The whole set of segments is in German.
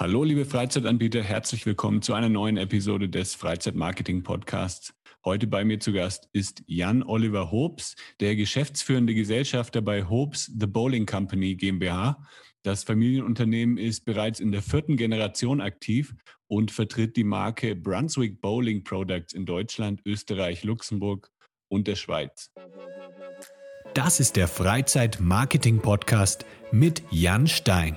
Hallo, liebe Freizeitanbieter, herzlich willkommen zu einer neuen Episode des Freizeitmarketing Podcasts. Heute bei mir zu Gast ist Jan Oliver Hobbs, der geschäftsführende Gesellschafter bei Hobbs The Bowling Company GmbH. Das Familienunternehmen ist bereits in der vierten Generation aktiv und vertritt die Marke Brunswick Bowling Products in Deutschland, Österreich, Luxemburg und der Schweiz. Das ist der Freizeit-Marketing-Podcast mit Jan Stein.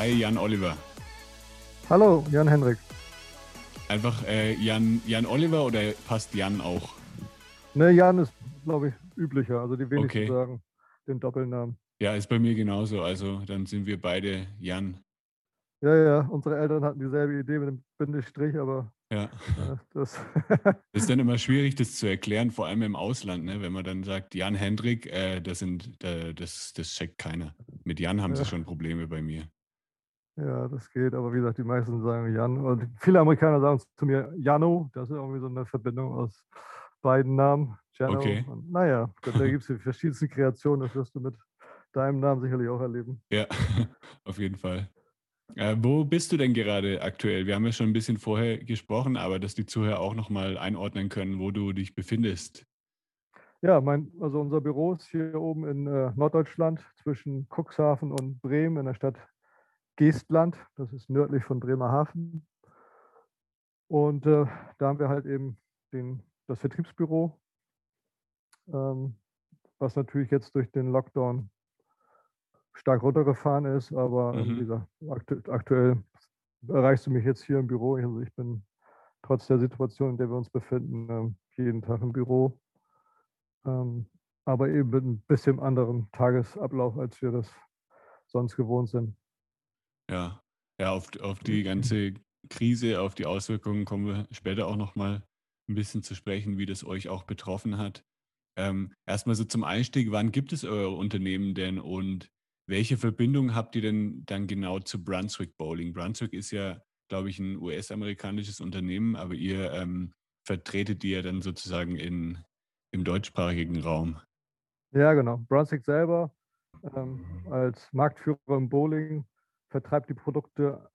Hi, Jan Oliver. Hallo, Jan Henrik. Einfach äh, Jan, Jan Oliver oder passt Jan auch? Ne, Jan ist, glaube ich, üblicher. Also die wenigsten Okay. sagen den Doppelnamen. Ja, ist bei mir genauso. Also dann sind wir beide Jan. Ja, ja, unsere Eltern hatten dieselbe Idee mit dem Bindestrich, aber Ja. äh, das. Das ist dann immer schwierig, das zu erklären, vor allem im Ausland, ne? wenn man dann sagt, Jan Hendrik, äh, das, sind, äh, das, das checkt keiner. Mit Jan haben sie Ja. schon Probleme bei mir. Ja, das geht. Aber wie gesagt, die meisten sagen Jan. Und viele Amerikaner sagen zu mir Jano. Das ist irgendwie so eine Verbindung aus beiden Namen. Jano. Okay. Und, naja, gut, da gibt es die verschiedensten Kreationen. Das wirst du mit deinem Namen sicherlich auch erleben. Ja, auf jeden Fall. Äh, wo bist du denn gerade aktuell? Wir haben ja schon ein bisschen vorher gesprochen, aber dass die Zuhörer auch nochmal einordnen können, wo du dich befindest. Ja, mein, also unser Büro ist hier oben in äh, Norddeutschland zwischen Cuxhaven und Bremen in der Stadt Geestland. Das ist nördlich von Bremerhaven. Und äh, da haben wir halt eben den, das Vertriebsbüro, ähm, was natürlich jetzt durch den Lockdown stark runtergefahren ist. Aber äh, Mhm. wie gesagt, aktu aktuell erreichst du mich jetzt hier im Büro. Also ich bin trotz der Situation, in der wir uns befinden, ähm, jeden Tag im Büro. Ähm, aber eben mit ein bisschen anderem Tagesablauf, als wir das sonst gewohnt sind. Ja, ja auf, auf die ganze Krise, auf die Auswirkungen kommen wir später auch nochmal ein bisschen zu sprechen, wie das euch auch betroffen hat. Ähm, erstmal so zum Einstieg, wann gibt es euer Unternehmen denn und welche Verbindung habt ihr denn dann genau zu Brunswick Bowling? Brunswick ist ja, glaube ich, ein US-amerikanisches Unternehmen, aber ihr ähm, vertretet die ja dann sozusagen in, im deutschsprachigen Raum. Ja, genau. Brunswick selber ähm, als Marktführer im Bowling vertreibt die Produkte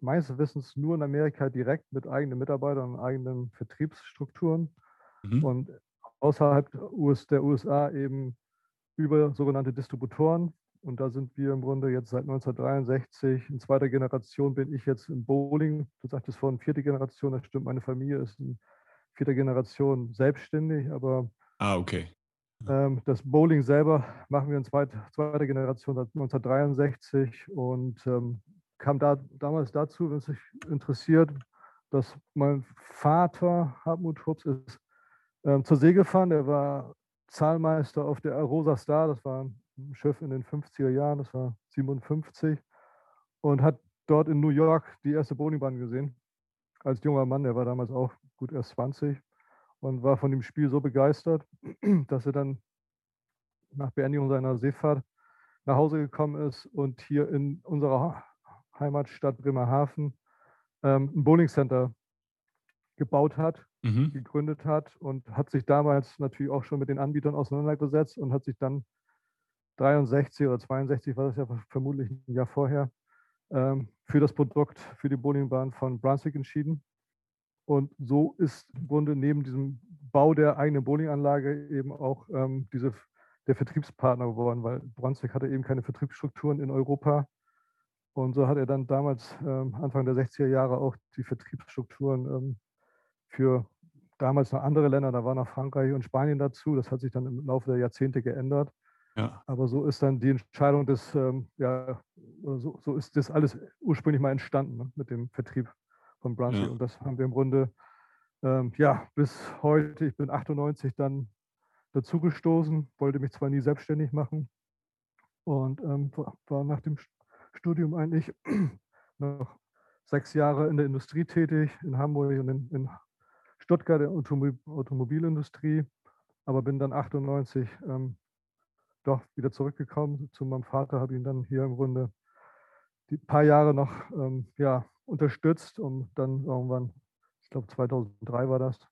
meines Wissens nur in Amerika direkt mit eigenen Mitarbeitern und eigenen Vertriebsstrukturen Mhm. und außerhalb der US der USA eben über sogenannte Distributoren. Und da sind wir im Grunde jetzt seit 1963 in zweiter Generation bin ich jetzt im Bowling. Du sagtest vorhin vierte Generation, das stimmt. Meine Familie ist in vierter Generation selbstständig, aber Ah, okay. Ähm, das Bowling selber machen wir in zweit, zweiter Generation seit 1963 und ähm, kam da damals dazu, wenn es sich interessiert, dass mein Vater, Hartmut Hubs, ist ähm, zur See gefahren. Er war Zahlmeister auf der Rosa Star, das war ein Schiff in den 50er Jahren, das war 57 und hat dort in New York die erste Bowlingbahn gesehen. Als junger Mann, der war damals auch gut erst 20 und war von dem Spiel so begeistert, dass er dann nach Beendigung seiner Seefahrt nach Hause gekommen ist und hier in unserer Heimatstadt Bremerhaven ähm, ein Bowlingcenter gebaut hat, Mhm. gegründet hat und hat sich damals natürlich auch schon mit den Anbietern auseinandergesetzt und hat sich dann 63 oder 62 war das ja vermutlich ein Jahr vorher ähm, für das Produkt, für die Bowlingbahn von Brunswick entschieden. Und so ist im Grunde neben diesem Bau der eigenen Bowlinganlage eben auch ähm, diese, der Vertriebspartner geworden, weil Brunswick hatte eben keine Vertriebsstrukturen in Europa. Und so hat er dann damals, ähm, Anfang der 60er Jahre, auch die Vertriebsstrukturen ähm, für damals noch andere Länder, da war noch Frankreich und Spanien dazu. Das hat sich dann im Laufe der Jahrzehnte geändert. Ja, Aber so ist dann die Entscheidung des, ähm, ja, so, so ist das alles ursprünglich mal entstanden ne, mit dem Vertrieb von Brunswick. Ja. Und das haben wir im Grunde, ähm, ja, bis heute, ich bin 98 dann dazugestoßen, wollte mich zwar nie selbstständig machen und ähm, war, nach dem Studium eigentlich noch sechs Jahre in der Industrie tätig, in Hamburg und in, in Stuttgart, der Automobil Automobilindustrie, aber bin dann 98 ähm, doch wieder zurückgekommen zu meinem Vater, habe ihn dann hier im Grunde die paar Jahre noch ähm, ja, unterstützt und dann irgendwann, ich glaube 2003 war das,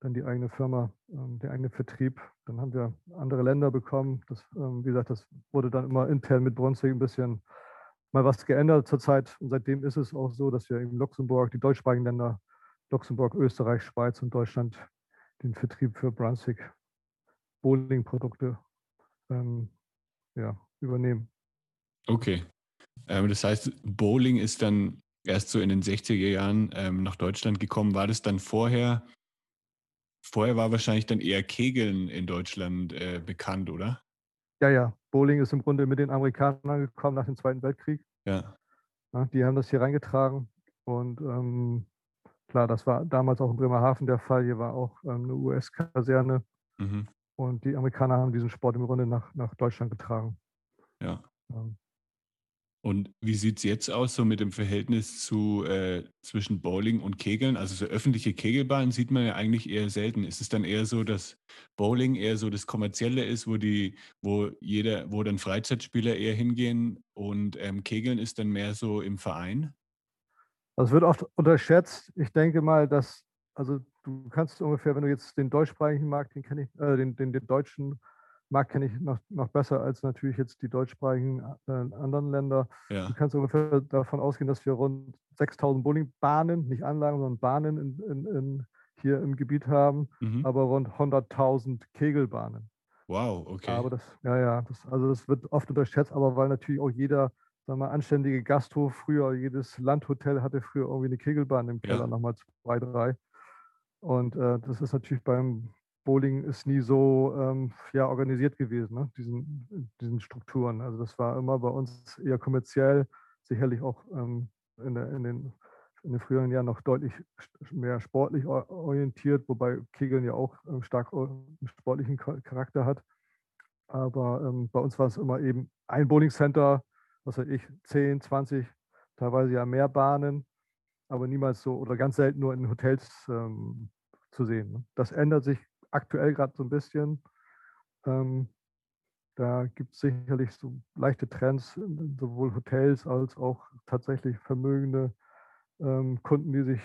dann die eigene Firma, ähm, der eigene Vertrieb. Dann haben wir andere Länder bekommen. Das, ähm, wie gesagt, das wurde dann immer intern mit Brunswick ein bisschen mal was geändert zurzeit. Und seitdem ist es auch so, dass wir in Luxemburg, die deutschsprachigen Länder, Luxemburg, Österreich, Schweiz und Deutschland den Vertrieb für Brunswick Bowling-Produkte ähm, ja, übernehmen. Okay. Ähm, das heißt, Bowling ist dann erst so in den 60er Jahren ähm, nach Deutschland gekommen. War das dann vorher? Vorher war wahrscheinlich dann eher Kegeln in Deutschland äh, bekannt, oder? Ja, ja. Bowling ist im Grunde mit den Amerikanern gekommen nach dem Zweiten Weltkrieg. Ja. ja die haben das hier reingetragen. Und ähm, klar, das war damals auch in Bremerhaven der Fall. Hier war auch ähm, eine US-Kaserne. Mhm. Und die Amerikaner haben diesen Sport im Grunde nach, nach Deutschland getragen. Ja. ja. Und wie sieht es jetzt aus, so mit dem Verhältnis zu, äh, zwischen Bowling und Kegeln? Also so öffentliche Kegelbahnen sieht man ja eigentlich eher selten. Ist es dann eher so, dass Bowling eher so das Kommerzielle ist, wo die, wo jeder, wo dann Freizeitspieler eher hingehen und ähm, Kegeln ist dann mehr so im Verein? Das wird oft unterschätzt. Ich denke mal, dass, also du kannst ungefähr, wenn du jetzt den deutschsprachigen Markt, den kenne ich, äh, den, den, den deutschen Markt kenne ich noch, noch besser als natürlich jetzt die deutschsprachigen äh, anderen Länder. Ja. Du kannst ungefähr davon ausgehen, dass wir rund 6000 Bowlingbahnen, nicht Anlagen, sondern Bahnen in, in, in hier im Gebiet haben, mhm. aber rund 100.000 Kegelbahnen. Wow, okay. Aber das, ja, ja, das, also das wird oft unterschätzt, aber weil natürlich auch jeder, sagen wir mal, anständige Gasthof früher, jedes Landhotel hatte früher irgendwie eine Kegelbahn im Keller, ja. nochmal zwei, drei. Und äh, das ist natürlich beim Bowling ist nie so ähm, ja, organisiert gewesen, ne? diesen, diesen Strukturen. Also das war immer bei uns eher kommerziell, sicherlich auch ähm, in, der, in, den, in, den, früheren Jahren noch deutlich mehr sportlich orientiert, wobei Kegeln ja auch ähm, stark einen sportlichen Charakter hat. Aber ähm, bei uns war es immer eben ein Bowling Center, was weiß ich, 10, 20, teilweise ja mehr Bahnen, aber niemals so oder ganz selten nur in Hotels ähm, zu sehen. Ne? Das ändert sich aktuell gerade so ein bisschen. Ähm, da gibt es sicherlich so leichte Trends, sowohl Hotels als auch tatsächlich vermögende ähm, Kunden, die sich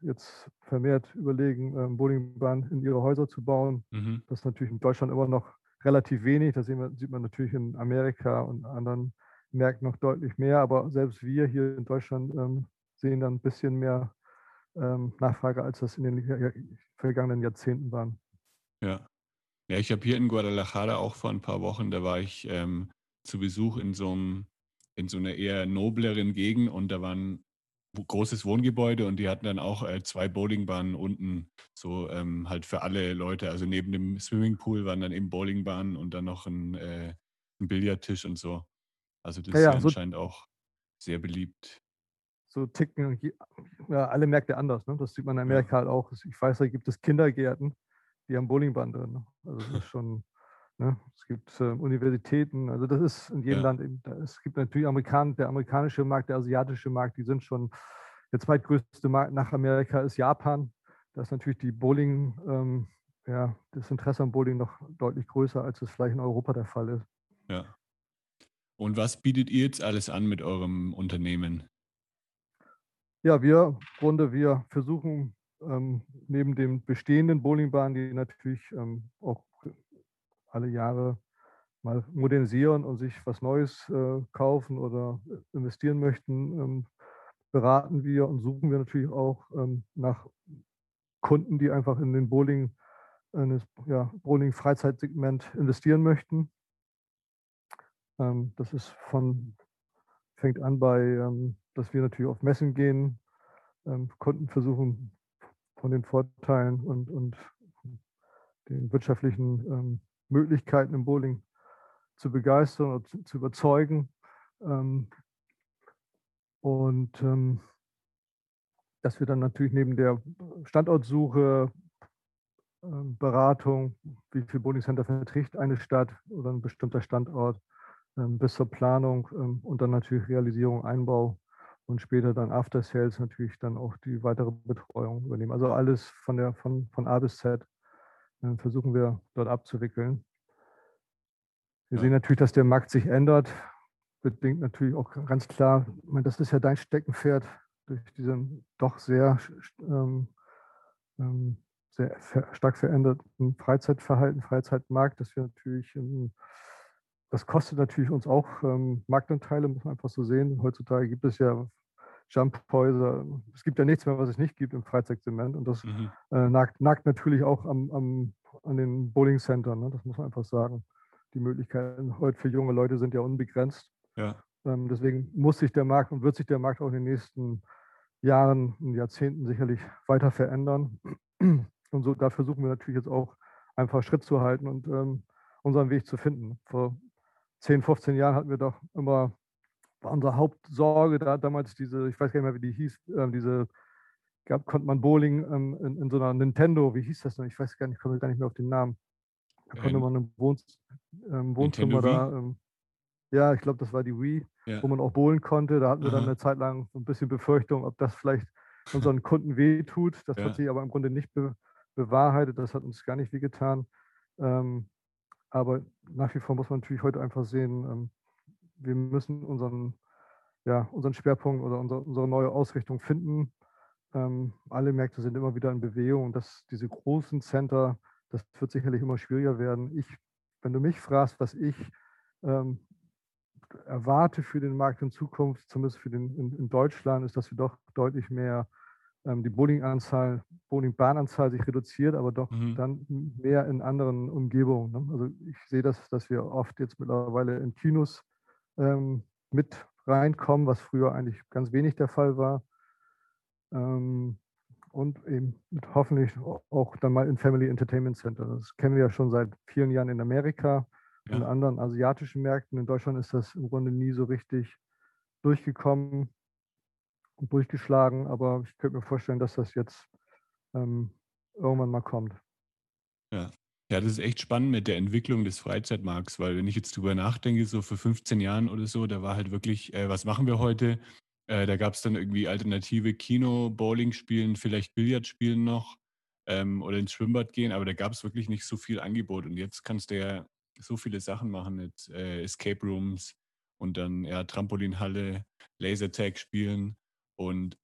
jetzt vermehrt überlegen, ähm, Bowlingbahnen in ihre Häuser zu bauen. Mhm. Das ist natürlich in Deutschland immer noch relativ wenig. Das sieht man, sieht man natürlich in Amerika und anderen Märkten noch deutlich mehr. Aber selbst wir hier in Deutschland ähm, sehen dann ein bisschen mehr ähm, Nachfrage, als das in den vergangenen Jahrzehnten waren. Ja. Ja, ich habe hier in Guadalajara auch vor ein paar Wochen, da war ich ähm, zu Besuch in so einem, in so einer eher nobleren Gegend und da war ein großes Wohngebäude und die hatten dann auch äh, zwei Bowlingbahnen unten, so ähm, halt für alle Leute. Also neben dem Swimmingpool waren dann eben Bowlingbahnen und dann noch ein, äh, ein Billardtisch und so. Also das ja, ja, ist so anscheinend auch sehr beliebt. So ticken ja, alle Märkte anders. Ne? Das sieht man in Amerika ja. halt auch. Ich weiß, da gibt es Kindergärten, die haben Bowlingbahn drin. Ne? Also das ist schon, ne? es gibt äh, Universitäten, also das ist in jedem ja. Land, eben, es gibt natürlich Amerikan der amerikanische Markt, der asiatische Markt, die sind schon, der zweitgrößte Markt nach Amerika ist Japan. Da ist natürlich die Bowling, ähm, ja, das Interesse am Bowling noch deutlich größer, als es vielleicht in Europa der Fall ist. Ja. Und was bietet ihr jetzt alles an mit eurem Unternehmen? Ja, wir, im Grunde, wir versuchen ähm, neben den bestehenden Bowlingbahnen, die natürlich ähm, auch alle Jahre mal modernisieren und sich was Neues äh, kaufen oder investieren möchten, ähm, beraten wir und suchen wir natürlich auch ähm, nach Kunden, die einfach in den Bowling, in das ja, Bowling-Freizeitsegment investieren möchten. Ähm, das ist von, fängt an bei, ähm, dass wir natürlich auf Messen gehen, Kunden versuchen von den Vorteilen und, und den wirtschaftlichen ähm, Möglichkeiten im Bowling zu begeistern und zu, zu überzeugen. Ähm, und ähm, dass wir dann natürlich neben der Standortsuche, ähm, Beratung, wie viel Bowling Center verträgt eine Stadt oder ein bestimmter Standort, ähm, bis zur Planung ähm, und dann natürlich Realisierung, Einbau und später dann After Sales natürlich dann auch die weitere Betreuung übernehmen. Also alles von, der, von, von A bis Z äh, versuchen wir dort abzuwickeln. Wir ja. sehen natürlich, dass der Markt sich ändert. Bedingt natürlich auch ganz klar, meine, das ist ja dein Steckenpferd durch diesen doch sehr, ähm, ähm, sehr stark veränderten Freizeitverhalten, Freizeitmarkt, dass wir natürlich ähm, das kostet natürlich uns auch ähm, Marktanteile, muss man einfach so sehen. Heutzutage gibt es ja Jumphäuser. Es gibt ja nichts mehr, was es nicht gibt im Freizeit-Segment. Und das mhm. äh, nagt, nagt, natürlich auch am, am, an den Bowling-Centern. Ne? Das muss man einfach sagen. Die Möglichkeiten heute für junge Leute sind ja unbegrenzt. Ja. Ähm, deswegen muss sich der Markt und wird sich der Markt auch in den nächsten Jahren und Jahrzehnten sicherlich weiter verändern. Und so, da versuchen wir natürlich jetzt auch einfach Schritt zu halten und ähm, unseren Weg zu finden. Vor 10, 15 Jahren hatten wir doch immer war unsere Hauptsorge da damals diese, ich weiß gar nicht mehr, wie die hieß, äh, diese, gab, konnte man Bowling ähm, in, in, so einer Nintendo, wie hieß das denn? Ich weiß gar nicht, ich komme gar nicht mehr auf den Namen. Da konnte man im Wohn, ähm, Wohnzimmer da, ähm, ja, ich glaube, das war die Wii, ja. wo man auch bowlen konnte. Da hatten wir Aha. dann eine Zeit lang so ein bisschen Befürchtung, ob das vielleicht unseren Kunden wehtut. Das ja. hat sich aber im Grunde nicht be bewahrheitet. Das hat uns gar nicht wehgetan. Ähm, aber nach wie vor muss man natürlich heute einfach sehen, ähm, wir müssen unseren, ja, unseren Schwerpunkt oder unsere, unsere neue Ausrichtung finden. Ähm, alle Märkte sind immer wieder in Bewegung und das, diese großen Center, das wird sicherlich immer schwieriger werden. Ich, wenn du mich fragst, was ich ähm, erwarte für den Markt in Zukunft, zumindest für den in, in Deutschland, ist, dass wir doch deutlich mehr die Bowlinganzahl, Bowlingbahnanzahl sich reduziert, aber doch mhm. dann mehr in anderen Umgebungen. Ne? Also ich sehe das, dass wir oft jetzt mittlerweile in Kinos ähm, mit reinkommen, was früher eigentlich ganz wenig der Fall war. Ähm, und eben hoffentlich auch dann mal in Family Entertainment Center. Das kennen wir ja schon seit vielen Jahren in Amerika ja. und anderen asiatischen Märkten. In Deutschland ist das im Grunde nie so richtig durchgekommen durchgeschlagen, aber ich könnte mir vorstellen, dass das jetzt ähm, irgendwann mal kommt. Ja. Ja, das ist echt spannend mit der Entwicklung des Freizeitmarkts, weil wenn ich jetzt drüber nachdenke, so vor 15 Jahren oder so, da war halt wirklich, äh, was machen wir heute? Äh, da gab es dann irgendwie alternative Kino, Bowling spielen, vielleicht Billard spielen noch ähm, oder ins Schwimmbad gehen, aber da gab es wirklich nicht so viel Angebot. Und jetzt kannst du ja so viele Sachen machen mit äh, Escape Rooms und dann ja Trampolinhalle, Lasertag spielen. Und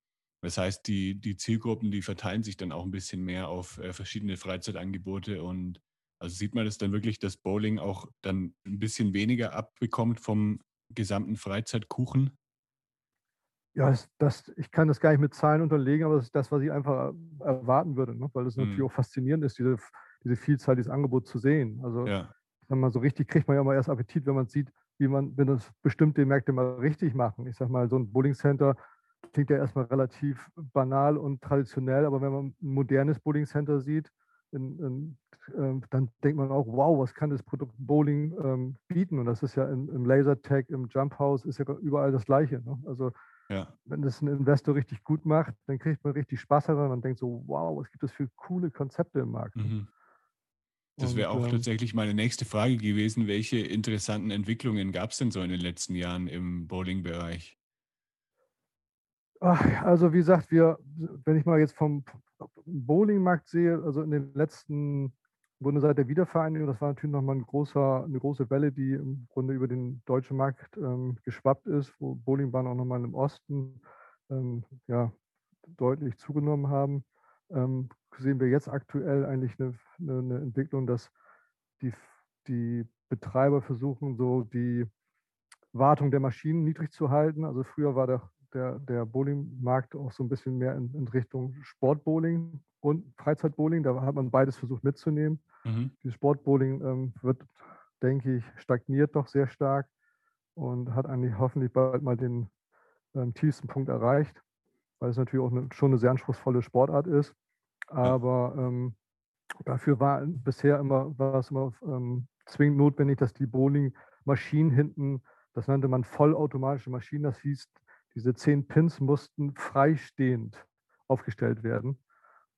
das heißt, die, die Zielgruppen, die verteilen sich dann auch ein bisschen mehr auf äh, verschiedene Freizeitangebote und also sieht man das dann wirklich, dass Bowling auch dann ein bisschen weniger abbekommt vom gesamten Freizeitkuchen? Ja, das, ich kann das gar nicht mit Zahlen unterlegen, aber das ist das, was ich einfach erwarten würde, ne? weil es mhm. natürlich auch faszinierend ist, diese, diese Vielzahl, dieses Angebot zu sehen. Also, ja. wenn man so richtig kriegt man ja immer erst Appetit, wenn man sieht, wie man, wenn das bestimmte Märkte mal richtig machen. Ich sag mal, so ein Bowling Center klingt ja erstmal relativ banal und traditionell, aber wenn man ein modernes Bowling Center sieht, in, in, äh, dann denkt man auch, wow, was kann das Produkt Bowling ähm, bieten? Und das ist ja im, im Lasertag, im Jump House, ist ja überall das Gleiche. Ne? Also ja. wenn das ein Investor richtig gut macht, dann kriegt man richtig Spaß daran und denkt so, wow, was gibt es für coole Konzepte im Markt? Mhm. Das wäre auch ähm, tatsächlich meine nächste Frage gewesen. Welche interessanten Entwicklungen gab es denn so in den letzten Jahren im Bowling-Bereich? Also wie gesagt, wir, wenn ich mal jetzt vom Bowlingmarkt sehe, also in den letzten Grunde seit der Wiedervereinigung, das war natürlich nochmal ein großer, eine große Welle, die im Grunde über den deutschen Markt ähm, geschwappt ist, wo Bowlingbahnen auch nochmal im Osten ähm, ja, deutlich zugenommen haben. Ähm, sehen wir jetzt aktuell eigentlich eine, eine, Entwicklung, dass die, die Betreiber versuchen, so die Wartung der Maschinen niedrig zu halten. Also früher war der der, der Bowlingmarkt auch so ein bisschen mehr in, in Richtung Sportbowling und Freizeitbowling. Da hat man beides versucht mitzunehmen. Mhm. Die Sportbowling ähm, wird, denke ich, stagniert doch sehr stark und hat eigentlich hoffentlich bald mal den ähm, tiefsten Punkt erreicht, weil es natürlich auch eine, schon eine sehr anspruchsvolle Sportart ist. Aber ähm, dafür war bisher immer, war es immer ähm, zwingend notwendig, dass die Bowling-Maschinen hinten, das nannte man vollautomatische Maschinen, das hieß, diese zehn Pins mussten freistehend aufgestellt werden.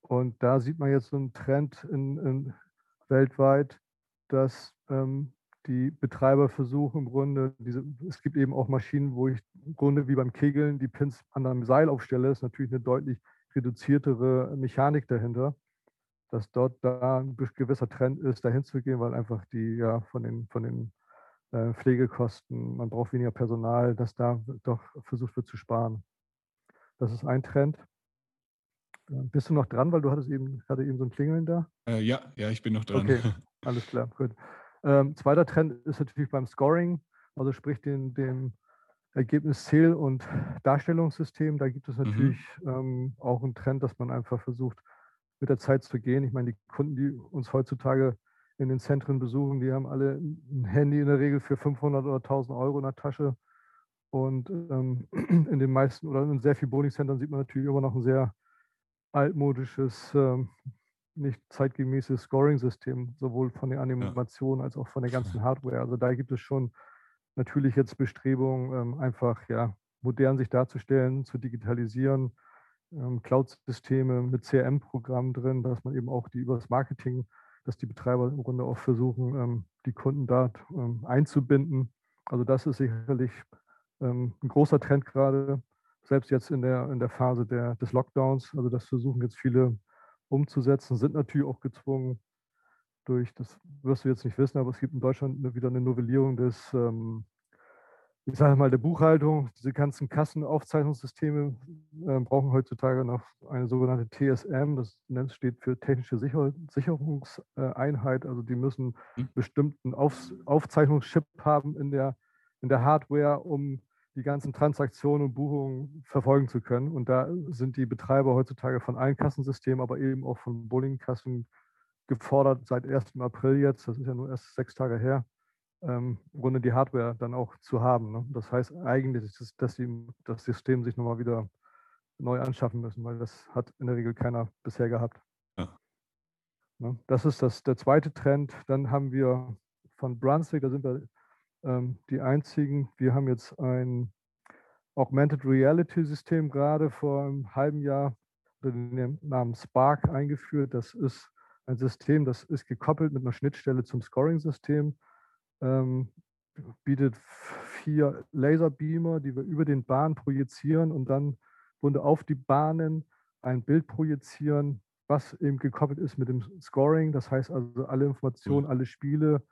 Und da sieht man jetzt so einen Trend in, in weltweit, dass ähm, die Betreiber versuchen im Grunde, diese, es gibt eben auch Maschinen, wo ich im Grunde wie beim Kegeln die Pins an einem Seil aufstelle. Ist natürlich eine deutlich reduziertere Mechanik dahinter, dass dort da ein gewisser Trend ist, dahin zu gehen, weil einfach die ja von den, von den Pflegekosten, man braucht weniger Personal, dass da doch versucht wird zu sparen. Das ist ein Trend. Äh, bist du noch dran, weil du hattest eben, hatte eben so ein Klingeln da? Äh, ja, ja, ich bin noch dran. Okay, alles klar, gut. Ähm, zweiter Trend ist natürlich beim Scoring, also sprich den, dem Ergebnis, Zähl- und Darstellungssystem. Da gibt es mhm. natürlich mhm. ähm, auch einen Trend, dass man einfach versucht, mit der Zeit zu gehen. Ich meine, die Kunden, die uns heutzutage in den Zentren besuchen, die haben alle ein Handy in der Regel für 500 oder 1000 Euro in der Tasche. Und ähm, in den meisten oder in sehr vielen Bowling-Centern sieht man natürlich immer noch ein sehr altmodisches, ähm, nicht zeitgemäßes Scoring-System, sowohl von der Animation als auch von der ganzen Hardware. Also da gibt es schon natürlich jetzt Bestrebungen, ähm, einfach ja, modern sich darzustellen, zu digitalisieren, ähm, Cloud-Systeme mit CRM-Programmen drin, dass man eben auch die über das Marketing, dass die Betreiber im Grunde auch versuchen, ähm, die Kunden da ähm, einzubinden. Also das ist sicherlich ähm, ein großer Trend gerade, selbst jetzt in der, in der Phase der, des Lockdowns. Also das versuchen jetzt viele umzusetzen, sind natürlich auch gezwungen durch, das wirst du jetzt nicht wissen, aber es gibt in Deutschland wieder eine Novellierung des, ähm, ich sage mal, der Buchhaltung. Diese ganzen Kassenaufzeichnungssysteme äh, brauchen heutzutage noch eine sogenannte TSM, das steht für Technische Sicher Sicherungseinheit. Also die müssen einen mhm. bestimmten Auf Aufzeichnungschip haben in der, in der Hardware, um die ganzen Transaktionen und Buchungen verfolgen zu können. Und da sind die Betreiber heutzutage von allen Kassensystemen, aber eben auch von Bowlingkassen gefordert, seit 1. April jetzt, das ist ja nur erst sechs Tage her, ähm, im Grunde die Hardware dann auch zu haben. Ne? Das heißt eigentlich, dass sie das System sich nochmal wieder neu anschaffen müssen, weil das hat in der Regel keiner bisher gehabt. Ja. Ne? Das ist das, der zweite Trend. Dann haben wir von Brunswick, da sind wir ähm, die einzigen. Wir haben jetzt ein Augmented Reality System gerade vor einem halben Jahr unter dem Namen Spark eingeführt. Das ist ein System, das ist gekoppelt mit einer Schnittstelle zum Scoring-System, ähm, bietet vier Laserbeamer, die wir über den Bahn projizieren und dann wurde auf die Bahnen ein Bild projizieren, was eben gekoppelt ist mit dem Scoring. Das heißt also alle Informationen, alle Spiele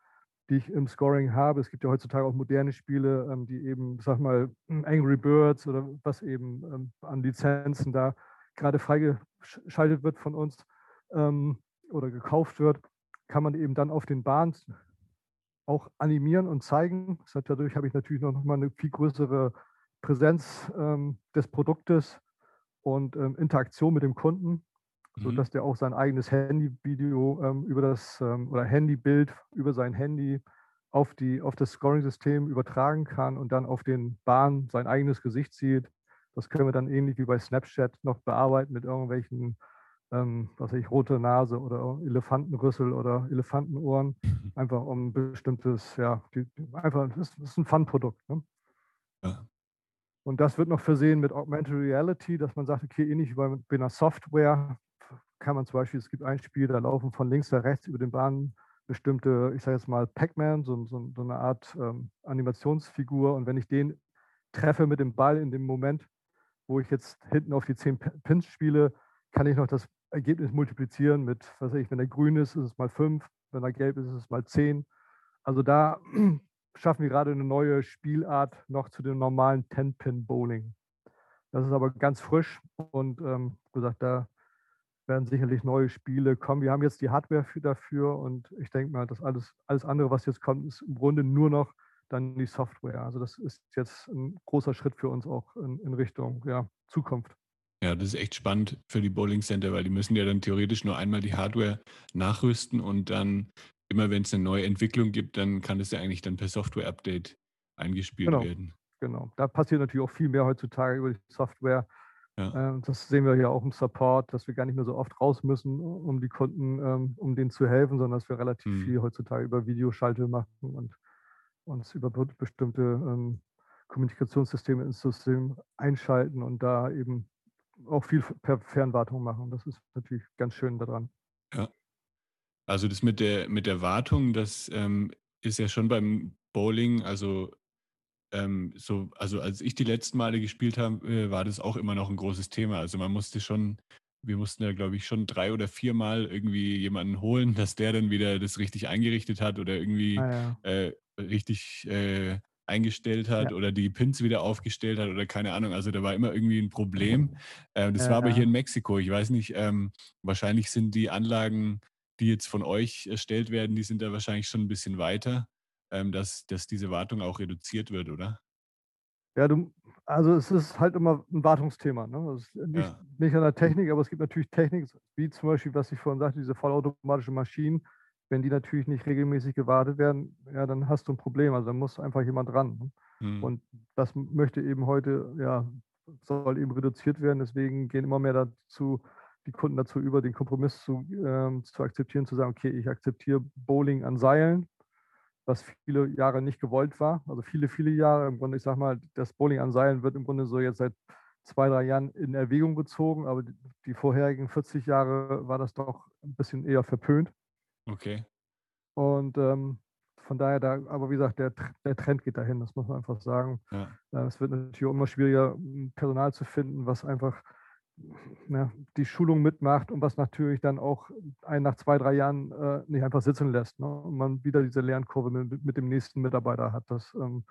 die ich im Scoring habe. Es gibt ja heutzutage auch moderne Spiele, ähm, die eben, sag mal, Angry Birds oder was eben ähm, an Lizenzen da gerade freigeschaltet wird von uns ähm, oder gekauft wird, kann man eben dann auf den Bahnen auch animieren und zeigen. Dadurch habe ich natürlich noch mal eine viel größere Präsenz ähm, des Produktes und ähm, Interaktion mit dem Kunden mhm. dass der auch sein eigenes Handyvideo ähm, über das ähm, oder Handybild über sein Handy auf, die, auf das Scoring-System übertragen kann und dann auf den Bahn sein eigenes Gesicht sieht. Das können wir dann ähnlich wie bei Snapchat noch bearbeiten mit irgendwelchen, ähm, was weiß ich, rote Nase oder Elefantenrüssel oder Elefantenohren, mhm. einfach um bestimmtes, ja, die, einfach, das ist, das ist ein Fun-Produkt. Ne? Ja. Und das wird noch versehen mit Augmented Reality, dass man sagt, okay, ähnlich wie bei, einer Software, kann man zum Beispiel, es gibt ein Spiel, da laufen von links nach rechts über den Bahnen bestimmte, ich sage jetzt mal Pac-Man, so, so, so, eine Art ähm, Animationsfigur. Und wenn ich den treffe mit dem Ball in dem Moment, wo ich jetzt hinten auf die 10 Pins spiele, kann ich noch das Ergebnis multiplizieren mit, was weiß ich, wenn er grün ist, ist es mal 5, wenn er gelb ist, ist es mal 10. Also da schaffen wir gerade eine neue Spielart noch zu dem normalen 10-Pin-Bowling. Das ist aber ganz frisch und ähm, gesagt, da werden sicherlich neue Spiele kommen. Wir haben jetzt die Hardware für, dafür und ich denke mal, dass alles, alles andere, was jetzt kommt, ist im Grunde nur noch dann die Software. Also das ist jetzt ein großer Schritt für uns auch in, in Richtung ja, Zukunft. Ja, das ist echt spannend für die Bowling Center, weil die müssen ja dann theoretisch nur einmal die Hardware nachrüsten und dann immer wenn es eine neue Entwicklung gibt, dann kann es ja eigentlich dann per Software-Update eingespielt genau, werden. Genau. Da passiert natürlich auch viel mehr heutzutage über die Software. Ja. Äh, das sehen wir ja auch im Support, dass wir gar nicht mehr so oft raus müssen, um die Kunden, ähm, um denen zu helfen, sondern dass wir relativ mhm. viel heutzutage über Videoschalte machen und uns über bestimmte ähm, Kommunikationssysteme ins System einschalten und da eben auch viel per Fernwartung machen. Das ist natürlich ganz schön daran. Ja. Also das mit der, mit der Wartung, das ähm, ist ja schon beim Bowling, also ähm, so, also als ich die letzten Male gespielt habe, äh, war das auch immer noch ein großes Thema. Also man musste schon, wir mussten ja, glaube ich, schon drei oder viermal irgendwie jemanden holen, dass der dann wieder das richtig eingerichtet hat oder irgendwie Ah, ja. äh, richtig äh, eingestellt hat Ja, oder die Pins wieder aufgestellt hat oder keine Ahnung. Also da war immer irgendwie ein Problem. Äh, das war aber hier ja. in Mexiko. Ich weiß nicht, ähm, wahrscheinlich sind die Anlagen, die jetzt von euch erstellt werden, die sind da wahrscheinlich schon ein bisschen weiter ähm, dass, dass diese Wartung auch reduziert wird, oder? Ja, du, also es ist halt immer ein Wartungsthema. Ne? Nicht, Ja. nicht an der Technik, aber es gibt natürlich Technik, wie zum Beispiel, was ich vorhin sagte, diese vollautomatischen Maschinen. Wenn die natürlich nicht regelmäßig gewartet werden, ja, dann hast du ein Problem. Also dann muss einfach jemand ran. Ne? Hm. Und das möchte eben heute, ja, soll eben reduziert werden. Deswegen gehen immer mehr dazu, die Kunden dazu über, den Kompromiss zu, ähm, zu akzeptieren, zu sagen, okay, ich akzeptiere Bowling an Seilen, was viele Jahre nicht gewollt war. Also viele, viele Jahre. Im Grunde, ich sag mal, das Bowling an Seilen wird im Grunde so jetzt seit zwei, drei Jahren in Erwägung gezogen, aber die vorherigen 40 Jahre war das doch ein bisschen eher verpönt. Okay. Und ähm, von daher, da, aber wie gesagt, der, der Trend geht dahin, das muss man einfach sagen. Ja. Äh, Es wird natürlich immer schwieriger, Personal zu finden, was einfach ne, die Schulung mitmacht und was natürlich dann auch einen nach zwei, drei Jahren äh, nicht einfach sitzen lässt. Ne? Und man wieder diese Lernkurve mit, mit dem nächsten Mitarbeiter hat. Das ähm,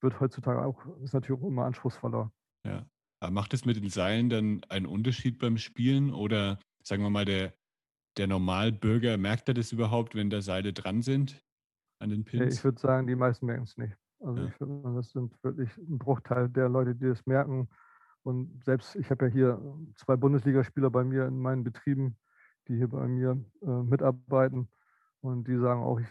wird heutzutage auch, ist natürlich auch immer anspruchsvoller. ja. Aber macht es mit den Seilen dann einen Unterschied beim Spielen oder sagen wir mal, der, der Normalbürger, merkt er das überhaupt, wenn da Seile dran sind an den Pins? Ich würde sagen, die meisten merken es nicht. Also Ja. ich würde, das sind wirklich ein Bruchteil der Leute, die das merken. Und selbst, ich habe ja hier zwei Bundesligaspieler bei mir in meinen Betrieben, die hier bei mir äh, mitarbeiten. Und die sagen auch, ich,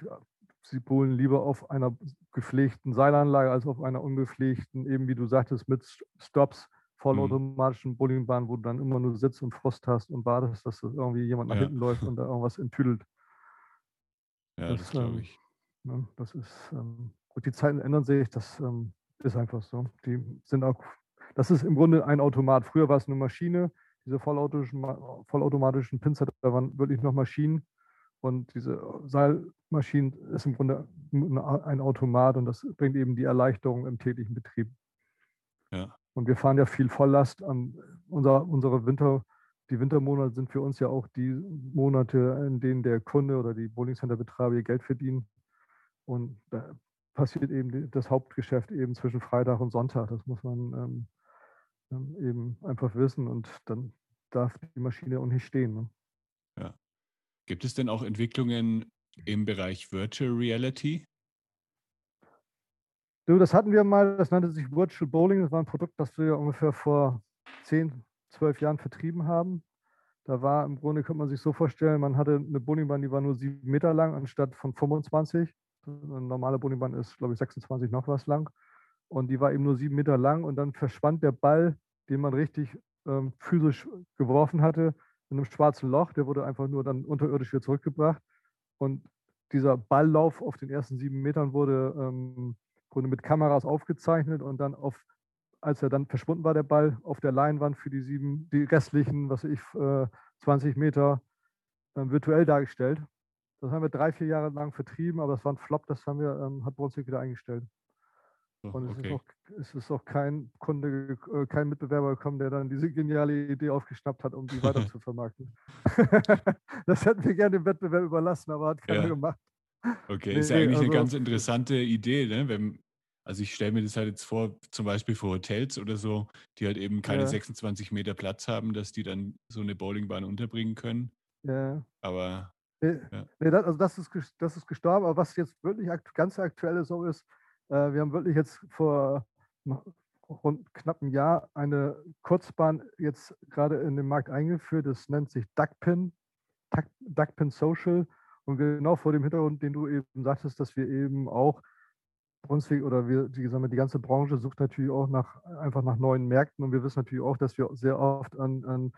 sie bowlen lieber auf einer gepflegten Seilanlage als auf einer ungepflegten, eben wie du sagtest, mit Stops, vollautomatischen Bowlingbahn, wo du dann immer nur sitzt und Frost hast und wartest, dass das irgendwie jemand nach Ja. hinten läuft und da irgendwas enttüdelt. Ja, das, das glaube ähm, ich. Ne? Das ist, ähm, gut, die Zeiten ändern sich, das ähm, ist einfach so. Die sind auch, das ist im Grunde ein Automat. Früher war es eine Maschine, diese vollautomatischen, Ma- vollautomatischen Pinzetter waren wirklich noch Maschinen. Und diese Seilmaschinen ist im Grunde ein ein Automat und das bringt eben die Erleichterung im täglichen Betrieb. Ja. Und wir fahren ja viel Volllast. An unser, unsere Winter, die Wintermonate sind für uns ja auch die Monate, in denen der Kunde oder die Bowlingcenter-Betreiber ihr Geld verdienen. Und da passiert eben das Hauptgeschäft eben zwischen Freitag und Sonntag. Das muss man ähm, ähm, eben einfach wissen und dann darf die Maschine auch nicht stehen. Ne? Gibt es denn auch Entwicklungen im Bereich Virtual Reality? Du, das hatten wir mal, das nannte sich Virtual Bowling. Das war ein Produkt, das wir ungefähr vor 10, 12 Jahren vertrieben haben. Da war im Grunde, könnte man sich so vorstellen, man hatte eine Bowlingbahn, die war nur sieben Meter lang anstatt von 25. Eine normale Bowlingbahn ist, glaube ich, 26 noch was lang. Und die war eben nur sieben Meter lang und dann verschwand der Ball, den man richtig ähm, physisch geworfen hatte, in einem schwarzen Loch. Der wurde einfach nur dann unterirdisch wieder zurückgebracht. Und dieser Balllauf auf den ersten sieben Metern wurde ähm, Grunde mit Kameras aufgezeichnet und dann auf, als er dann verschwunden war, der Ball auf der Leinwand für die sieben, die restlichen, was ich, äh, 20 Meter äh, virtuell dargestellt. Das haben wir drei, vier Jahre lang vertrieben, aber das war ein Flop, das haben wir, ähm, hat Brunswick wieder eingestellt. So, Und es, okay. ist auch, es ist auch kein Kunde, äh, kein Mitbewerber gekommen, der dann diese geniale Idee aufgeschnappt hat, um die weiter zu vermarkten. das hätten wir gerne dem Wettbewerb überlassen, aber hat keiner Ja. gemacht. Okay, Nee, ist ja eigentlich also- eine ganz interessante Idee, ne? Wenn, also ich stelle mir das halt jetzt vor, zum Beispiel für Hotels oder so, die halt eben keine Ja. 26 Meter Platz haben, dass die dann so eine Bowlingbahn unterbringen können. Ja. Aber Nee, Ja. nee, das, also das ist, das ist gestorben, aber was jetzt wirklich akt ganz aktuell so ist, äh, wir haben wirklich jetzt vor rund knapp einem Jahr eine Kurzbahn jetzt gerade in den Markt eingeführt. Das nennt sich Duckpin, Duck- Duckpin Social. Und genau vor dem Hintergrund, den du eben sagtest, dass wir eben auch Brunswick oder wir, die, die ganze Branche sucht natürlich auch nach einfach nach neuen Märkten und wir wissen natürlich auch, dass wir sehr oft an, an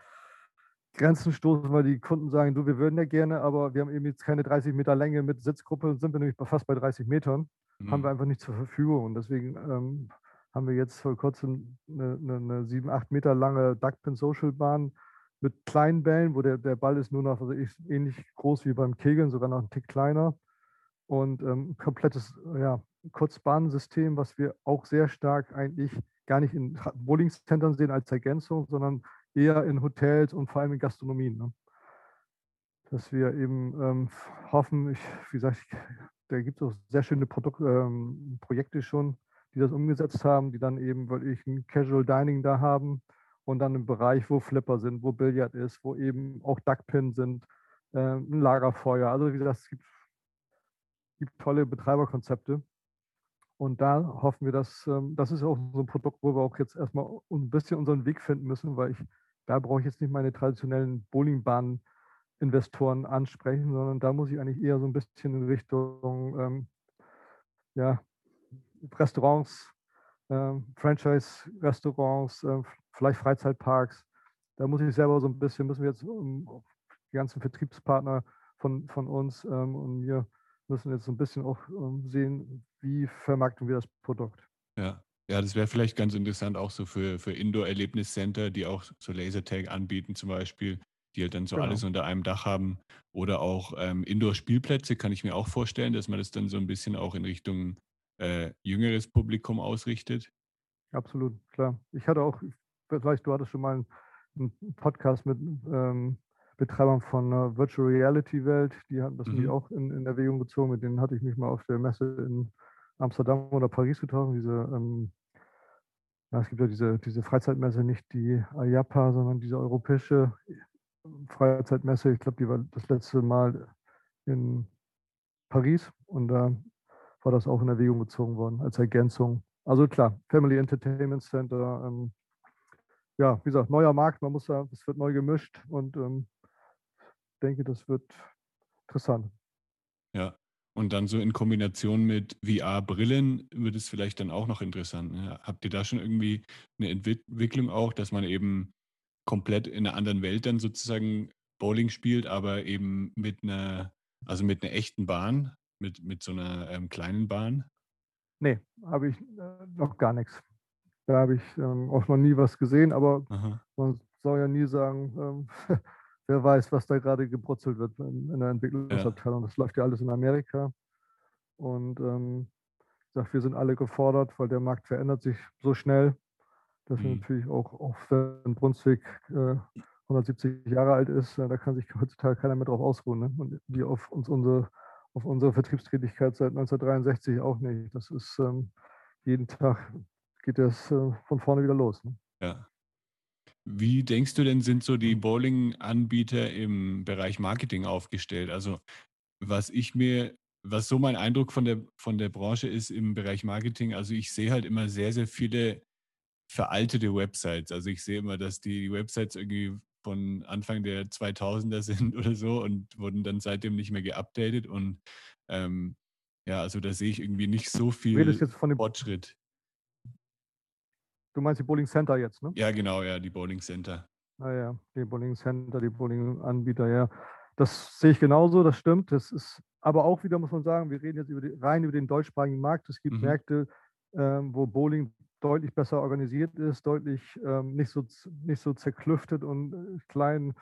Grenzen stoßen, weil die Kunden sagen, du, wir würden ja gerne, aber wir haben eben jetzt keine 30 Meter Länge mit Sitzgruppe, sind wir nämlich fast bei 30 Metern, haben wir einfach nicht zur Verfügung. Und deswegen ähm, haben wir jetzt vor kurzem eine, eine, eine 7, 8 Meter lange Duckpin Social Bahn mit kleinen Bällen, wo der, der Ball ist nur noch also ich, ähnlich groß wie beim Kegeln, sogar noch ein Tick kleiner. und ähm, komplettes ja, Kurzbahnensystem, was wir auch sehr stark eigentlich gar nicht in Bowling-Centern sehen als Ergänzung, sondern eher in Hotels und vor allem in Gastronomien. Ne? Dass wir eben ähm, hoffen, ich, wie gesagt, da gibt es auch sehr schöne Produk ähm, Projekte schon, die das umgesetzt haben, die dann eben wirklich ein Casual Dining da haben und dann im Bereich, wo Flipper sind, wo Billard ist, wo eben auch Duckpin sind, äh, ein Lagerfeuer. Also wie gesagt, es gibt, gibt tolle Betreiberkonzepte. Und da hoffen wir, dass ähm, das ist auch so ein Produkt, wo wir auch jetzt erstmal ein bisschen unseren Weg finden müssen, weil ich da brauche ich jetzt nicht meine traditionellen Bowlingbahn-Investoren ansprechen, sondern da muss ich eigentlich eher so ein bisschen in Richtung ähm, ja, Restaurants, äh, Franchise-Restaurants, äh, vielleicht Freizeitparks. Da muss ich selber so ein bisschen, müssen wir jetzt um, die ganzen Vertriebspartner von, von uns ähm, und wir müssen jetzt so ein bisschen auch ähm, sehen, wie vermarkten wir das Produkt. Ja. Ja, das wäre vielleicht ganz interessant auch so für, für Indoor-Erlebniscenter, die auch so Lasertag anbieten zum Beispiel, die halt dann so genau. alles unter einem Dach haben. Oder auch ähm, Indoor-Spielplätze kann ich mir auch vorstellen, dass man das dann so ein bisschen auch in Richtung äh, jüngeres Publikum ausrichtet. Absolut, klar. Ich hatte auch, vielleicht du hattest schon mal einen, Podcast mit ähm, Betreibern von äh, Virtual Reality Welt, die hatten das mhm. auch in, in Erwägung gezogen, mit denen hatte ich mich mal auf der Messe in Amsterdam oder Paris getroffen, diese ähm, ja, es gibt ja diese, diese Freizeitmesse, nicht die IAPA, sondern diese europäische Freizeitmesse. Ich glaube, die war das letzte Mal in Paris und da war das auch in Erwägung gezogen worden als Ergänzung. Also klar, Family Entertainment Center. Ähm, ja, wie gesagt, neuer Markt, man muss da, es wird neu gemischt und ähm, denke, das wird interessant. Ja, und dann so in Kombination mit VR-Brillen wird es vielleicht dann auch noch interessant. Ne? Habt ihr da schon irgendwie eine Entwicklung auch, dass man eben komplett in einer anderen Welt dann sozusagen Bowling spielt, aber eben mit einer, also mit einer echten Bahn, mit, mit so einer ähm, kleinen Bahn? Nee, habe ich äh, noch gar nichts. Da habe ich ähm, auch noch nie was gesehen, aber Aha. man soll ja nie sagen, ähm, wer weiß, was da gerade gebrutzelt wird in, in der Entwicklungsabteilung. Ja. Das läuft ja alles in Amerika. Und ähm, ich sage, wir sind alle gefordert, weil der Markt verändert sich so schnell, dass mhm. natürlich auch, auch wenn Brunswick äh, 170 Jahre alt ist, äh, da kann sich heutzutage keiner mehr drauf ausruhen. Ne? Und wir auf uns unsere, auf unsere Vertriebstätigkeit seit 1963 auch nicht. Das ist ähm, jeden Tag geht das äh, von vorne wieder los. Ne? Ja. Wie denkst du denn, sind so die Bowling-Anbieter im Bereich Marketing aufgestellt? Also, was ich mir, was so mein Eindruck von der, von der Branche ist im Bereich Marketing, also ich sehe halt immer sehr, sehr viele veraltete Websites. Also ich sehe immer, dass die Websites irgendwie von Anfang der 2000er sind oder so und wurden dann seitdem nicht mehr geupdatet und ähm, ja, also da sehe ich irgendwie nicht so viel Fortschritt. Du meinst die Bowling Center jetzt, ne? Ja, genau, ja, die Bowling Center. Naja, ah, die Bowling Center, die Bowling-Anbieter, ja. Das sehe ich genauso, das stimmt. Das ist aber auch wieder, muss man sagen, wir reden jetzt über die, rein über den deutschsprachigen Markt. Es gibt mhm. Märkte, ähm, wo Bowling deutlich besser organisiert ist, deutlich ähm, nicht, so, nicht so zerklüftet und äh, klein,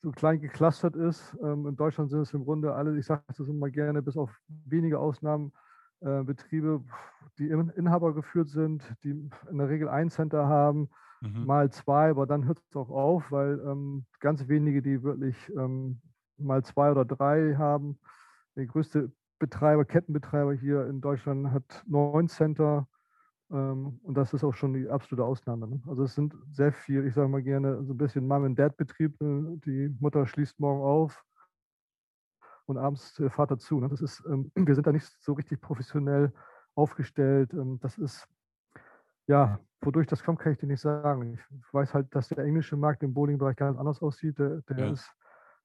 so klein geclustert ist. Ähm, in Deutschland sind es im Grunde alle, ich sage das immer gerne, bis auf wenige Ausnahmen, äh, Betriebe, die Inhaber geführt sind, die in der Regel ein Center haben, mhm. mal zwei, aber dann hört es auch auf, weil ähm, ganz wenige, die wirklich ähm, mal zwei oder drei haben. Der größte Betreiber, Kettenbetreiber hier in Deutschland hat neun Center ähm, und das ist auch schon die absolute Ausnahme. Ne? Also es sind sehr viel, ich sage mal gerne, so ein bisschen Mom-and-Dad-Betrieb. Ne? Die Mutter schließt morgen auf, und abends der Vater zu. Ne? Das ist, ähm, wir sind da nicht so richtig professionell aufgestellt. Ähm, das ist, ja, wodurch das kommt, kann ich dir nicht sagen. Ich weiß halt, dass der englische Markt im Bowling-Bereich ganz anders aussieht. Der, der ja. ist,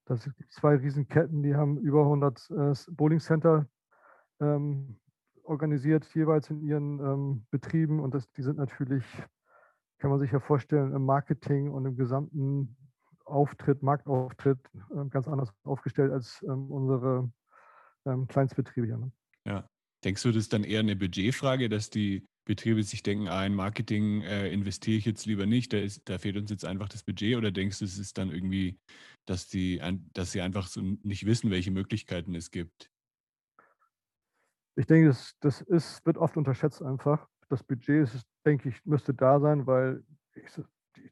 das sind zwei Riesenketten, die haben über 100 äh, Bowling-Center ähm, organisiert, jeweils in ihren ähm, Betrieben. Und das, die sind natürlich, kann man sich ja vorstellen, im Marketing und im gesamten Auftritt, Marktauftritt äh, ganz anders aufgestellt als ähm, unsere ähm, Kleinstbetriebe hier. Ne? Ja. Denkst du, das ist dann eher eine Budgetfrage, dass die Betriebe sich denken, ah, in Marketing äh, investiere ich jetzt lieber nicht, da, ist, da fehlt uns jetzt einfach das Budget oder denkst du, es ist dann irgendwie, dass, die, dass sie einfach so nicht wissen, welche Möglichkeiten es gibt? ich denke, das, das ist, wird oft unterschätzt einfach. Das Budget ist, denke ich, müsste da sein, weil ich,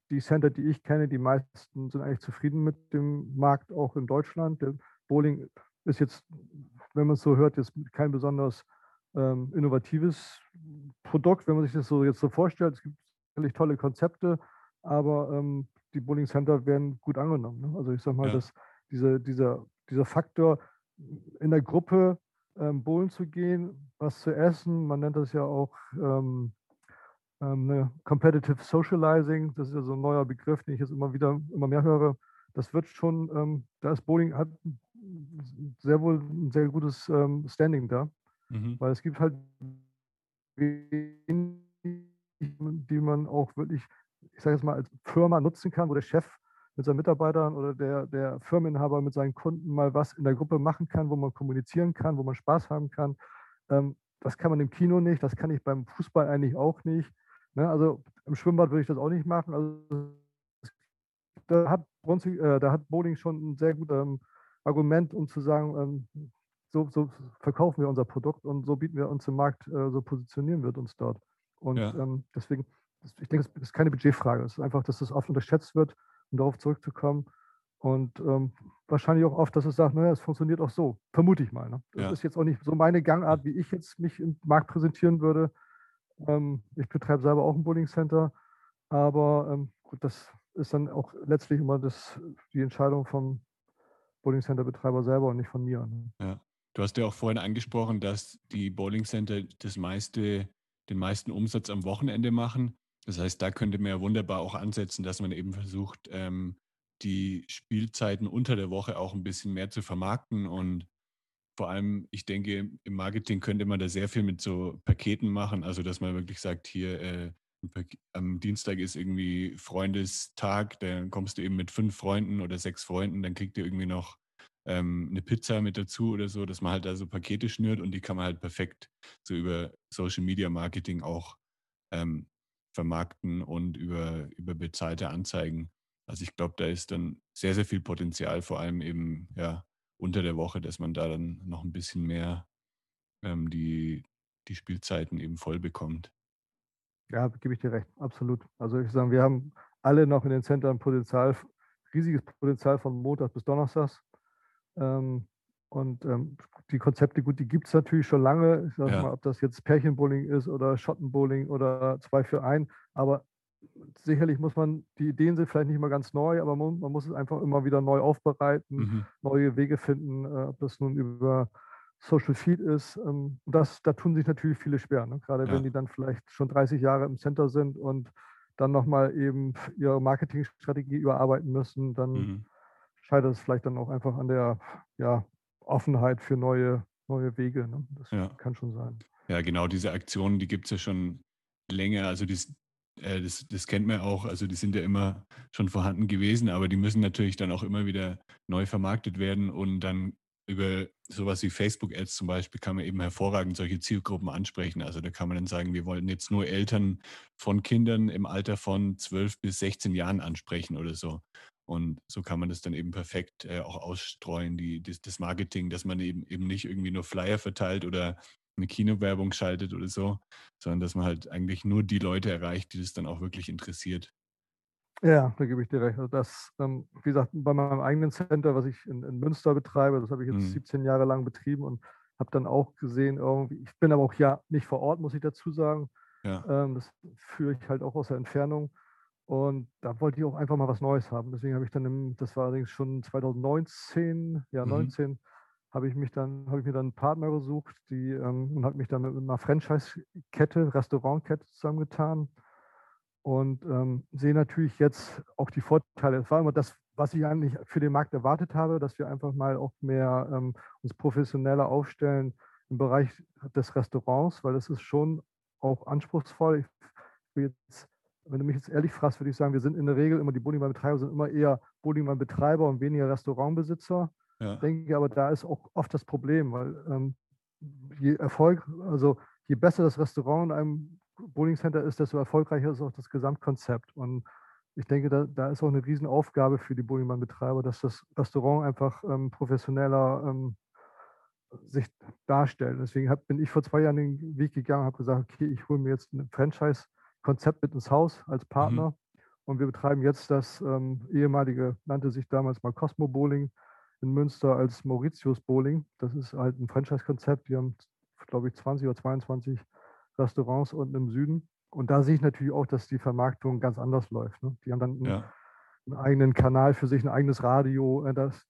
die Center, die ich kenne, die meisten sind eigentlich zufrieden mit dem Markt, auch in Deutschland. Der Bowling ist jetzt, wenn man es so hört, jetzt kein besonders ähm, innovatives Produkt, wenn man sich das so jetzt so vorstellt. Es gibt wirklich tolle Konzepte, aber ähm, die Bowling Center werden gut angenommen. Ne? Also ich sage mal, ja. dass diese, dieser, dieser Faktor in der Gruppe ähm, bowlen zu gehen, was zu essen, man nennt das ja auch ähm, ähm, ne, Competitive Socializing, das ist ja so ein neuer Begriff, den ich jetzt immer wieder, immer mehr höre. Das wird schon, ähm, da ist Bowling hat sehr wohl ein sehr gutes ähm, Standing da, mhm. weil es gibt halt die man auch wirklich, ich sage jetzt mal, als Firma nutzen kann, wo der Chef mit seinen Mitarbeitern oder der, der Firmeninhaber mit seinen Kunden mal was in der Gruppe machen kann, wo man kommunizieren kann, wo man Spaß haben kann. Ähm, das kann man im Kino nicht, das kann ich beim Fußball eigentlich auch nicht. Ne? Also im Schwimmbad würde ich das auch nicht machen. Also da hat, Bronzig, äh, da hat Bowling schon ein sehr gutes ähm, Argument, um zu sagen, ähm, so, so, verkaufen wir unser Produkt und so bieten wir uns im Markt, äh, so positionieren wir uns dort. Und ja. ähm, deswegen, ich denke, es ist keine Budgetfrage. Es ist einfach, dass das oft unterschätzt wird, um darauf zurückzukommen. Und ähm, wahrscheinlich auch oft, dass es sagt, naja, es funktioniert auch so. Vermute ich mal. Ne? Das ja. ist jetzt auch nicht so meine Gangart, wie ich jetzt mich im Markt präsentieren würde. Ähm, ich betreibe selber auch ein Bowling Center, aber ähm, gut, das ist dann auch letztlich immer das, die Entscheidung vom Bowling Center Betreiber selber und nicht von mir. Ne? Ja. Du hast ja auch vorhin angesprochen, dass die Bowling Center das meiste, den meisten Umsatz am Wochenende machen. Das heißt, da könnte man ja wunderbar auch ansetzen, dass man eben versucht, ähm, die Spielzeiten unter der Woche auch ein bisschen mehr zu vermarkten und vor allem, ich denke, im Marketing könnte man da sehr viel mit so Paketen machen. Also, dass man wirklich sagt, hier äh, am Dienstag ist irgendwie Freundestag, dann kommst du eben mit fünf Freunden oder sechs Freunden, dann kriegt ihr irgendwie noch ähm, eine Pizza mit dazu oder so, dass man halt da so Pakete schnürt und die kann man halt perfekt so über Social Media Marketing auch ähm, vermarkten und über, über bezahlte Anzeigen. Also ich glaube, da ist dann sehr, sehr viel Potenzial, vor allem eben, ja, unter der Woche, dass man da dann noch ein bisschen mehr ähm, die, die Spielzeiten eben voll bekommt. Ja, gebe ich dir recht, absolut. Also ich sage, wir haben alle noch in den Zentren Potenzial, riesiges Potenzial von Montag bis Donnerstags. Ähm, und ähm, die Konzepte, gut, die gibt es natürlich schon lange. Ich sage ja. mal, ob das jetzt Pärchenbowling ist oder Schottenbowling oder 2 für 1. Aber sicherlich muss man, die Ideen sind vielleicht nicht mal ganz neu, aber man, man muss es einfach immer wieder neu aufbereiten, mhm. neue Wege finden, äh, ob das nun über Social Feed ist. Ähm, das, da tun sich natürlich viele schwer, ne? gerade ja. wenn die dann vielleicht schon 30 Jahre im Center sind und dann nochmal eben ihre Marketingstrategie überarbeiten müssen, dann mhm. scheitert es vielleicht dann auch einfach an der ja, Offenheit für neue, neue Wege. Ne? Das ja. kann schon sein. Ja, genau, diese Aktionen, die gibt es ja schon länger. Also die, äh, das, das kennt man auch, also die sind ja immer schon vorhanden gewesen, aber die müssen natürlich dann auch immer wieder neu vermarktet werden und dann über sowas wie Facebook-Ads zum Beispiel kann man eben hervorragend solche Zielgruppen ansprechen. Also da kann man dann sagen, wir wollen jetzt nur Eltern von Kindern im Alter von 12 bis 16 Jahren ansprechen oder so. Und so kann man das dann eben perfekt äh, auch ausstreuen, die, das, das, Marketing, dass man eben, eben nicht irgendwie nur Flyer verteilt oder eine Kinowerbung schaltet oder so, sondern dass man halt eigentlich nur die Leute erreicht, die das dann auch wirklich interessiert. Ja, da gebe ich dir recht. Also das, ähm, wie gesagt, bei meinem eigenen Center, was ich in, in Münster betreibe, das habe ich jetzt mhm. 17 Jahre lang betrieben und habe dann auch gesehen, irgendwie, ich bin aber auch ja nicht vor Ort, muss ich dazu sagen. Ja. Ähm, das führe ich halt auch aus der Entfernung. Und da wollte ich auch einfach mal was Neues haben. Deswegen habe ich dann, im, das war allerdings schon 2019, ja, mhm. 19, habe ich mich dann, habe ich mir dann einen Partner gesucht, die ähm, und habe mich dann mit einer Franchise-Kette, Restaurantkette zusammengetan und ähm, sehe natürlich jetzt auch die Vorteile. Es war immer das, was ich eigentlich für den Markt erwartet habe, dass wir einfach mal auch mehr ähm, uns professioneller aufstellen im Bereich des Restaurants, weil das ist schon auch anspruchsvoll. Jetzt, wenn du mich jetzt ehrlich fragst, würde ich sagen, wir sind in der Regel immer die Bowlingbahn-Betreiber sind immer eher Bowlingbahn-Betreiber und weniger Restaurantbesitzer. Ja. Ich denke aber, da ist auch oft das Problem, weil ähm, je Erfolg, also je besser das Restaurant in einem Bowling Center ist, desto erfolgreicher ist auch das Gesamtkonzept. Und ich denke, da, da ist auch eine Riesenaufgabe für die Bowlingbahn-Betreiber, dass das Restaurant einfach ähm, professioneller ähm, sich darstellt. Deswegen hab, bin ich vor zwei Jahren den Weg gegangen, habe gesagt, okay, ich hole mir jetzt ein Franchise-Konzept mit ins Haus als. Partner. Mhm. Und wir betreiben jetzt das ähm, ehemalige, nannte sich damals mal Cosmo Bowling in Münster als Mauritius Bowling. Das ist halt ein Franchise-Konzept. Wir haben, glaube ich, 20 oder 22 Restaurants unten im Süden. Und da sehe ich natürlich auch, dass die Vermarktung ganz anders läuft. Ne? Die haben dann ja. einen, eigenen Kanal für sich, ein eigenes Radio. Äh, das,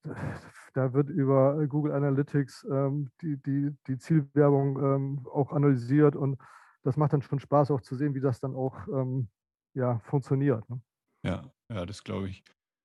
da wird über Google Analytics ähm, die, die, die Zielwerbung ähm, auch analysiert. Und das macht dann schon Spaß, auch zu sehen, wie das dann auch ähm, ja, funktioniert. Ne? Ja, ja, das glaube ich.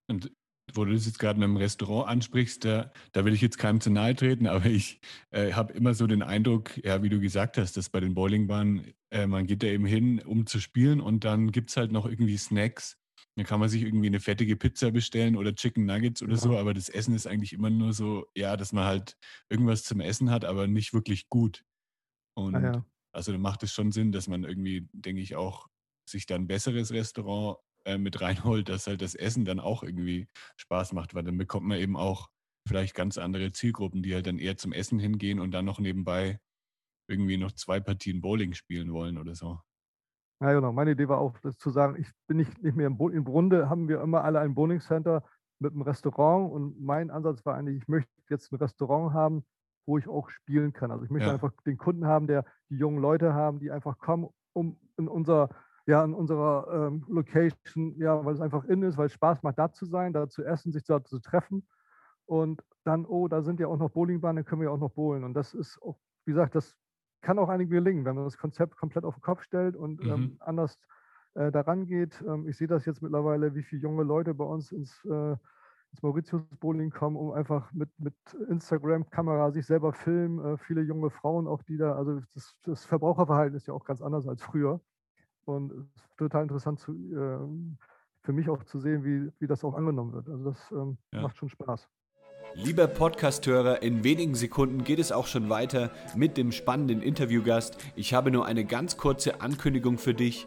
Und wo du das jetzt gerade mit dem Restaurant ansprichst, da, da will ich jetzt keinem zu nahe treten, aber ich äh, habe immer so den Eindruck, ja, wie du gesagt hast, dass bei den Bowlingbahnen, äh, man geht da eben hin, um zu spielen und dann gibt es halt noch irgendwie Snacks. Dann kann man sich irgendwie eine fettige Pizza bestellen oder Chicken Nuggets oder ja. so, aber das Essen ist eigentlich immer nur so, ja, dass man halt irgendwas zum Essen hat, aber nicht wirklich gut. Und ah, ja. also da macht es schon Sinn, dass man irgendwie, denke ich, auch sich dann ein besseres Restaurant äh, mit reinholt, dass halt das Essen dann auch irgendwie Spaß macht, weil dann bekommt man eben auch vielleicht ganz andere Zielgruppen, die halt dann eher zum Essen hingehen und dann noch nebenbei irgendwie noch zwei Partien Bowling spielen wollen oder so. Ja, genau. Meine Idee war auch zu sagen, ich bin nicht, nicht mehr im, Bo in Brunde, haben wir immer alle ein Bowling Center mit einem Restaurant und mein Ansatz war eigentlich, ich möchte jetzt ein Restaurant haben, wo ich auch spielen kann. Also ich möchte ja. einfach den Kunden haben, der die jungen Leute haben, die einfach kommen, um in unser ja, in unserer ähm, Location, ja, weil es einfach in ist, weil es Spaß macht, da zu sein, da zu essen, sich da zu treffen. Und dann, oh, da sind ja auch noch Bowlingbahnen, können wir ja auch noch bowlen. Und das ist auch, wie gesagt, das kann auch einigen gelingen, wenn man das Konzept komplett auf den Kopf stellt und ähm, mhm. ähm, anders äh, daran geht. Ähm, ich sehe das jetzt mittlerweile, wie viele junge Leute bei uns ins, äh, ins Mauritius Bowling kommen, um einfach mit, mit Instagram-Kamera sich selber filmen. Äh, viele junge Frauen auch, die da, also das, das Verbraucherverhalten ist ja auch ganz anders als früher. Und es ist total interessant zu, äh, für mich auch zu sehen, wie, wie das auch angenommen wird. Also das ähm, ja. macht schon Spaß. Lieber Podcasthörer, in wenigen Sekunden geht es auch schon weiter mit dem spannenden Interviewgast. Ich habe nur eine ganz kurze Ankündigung für dich.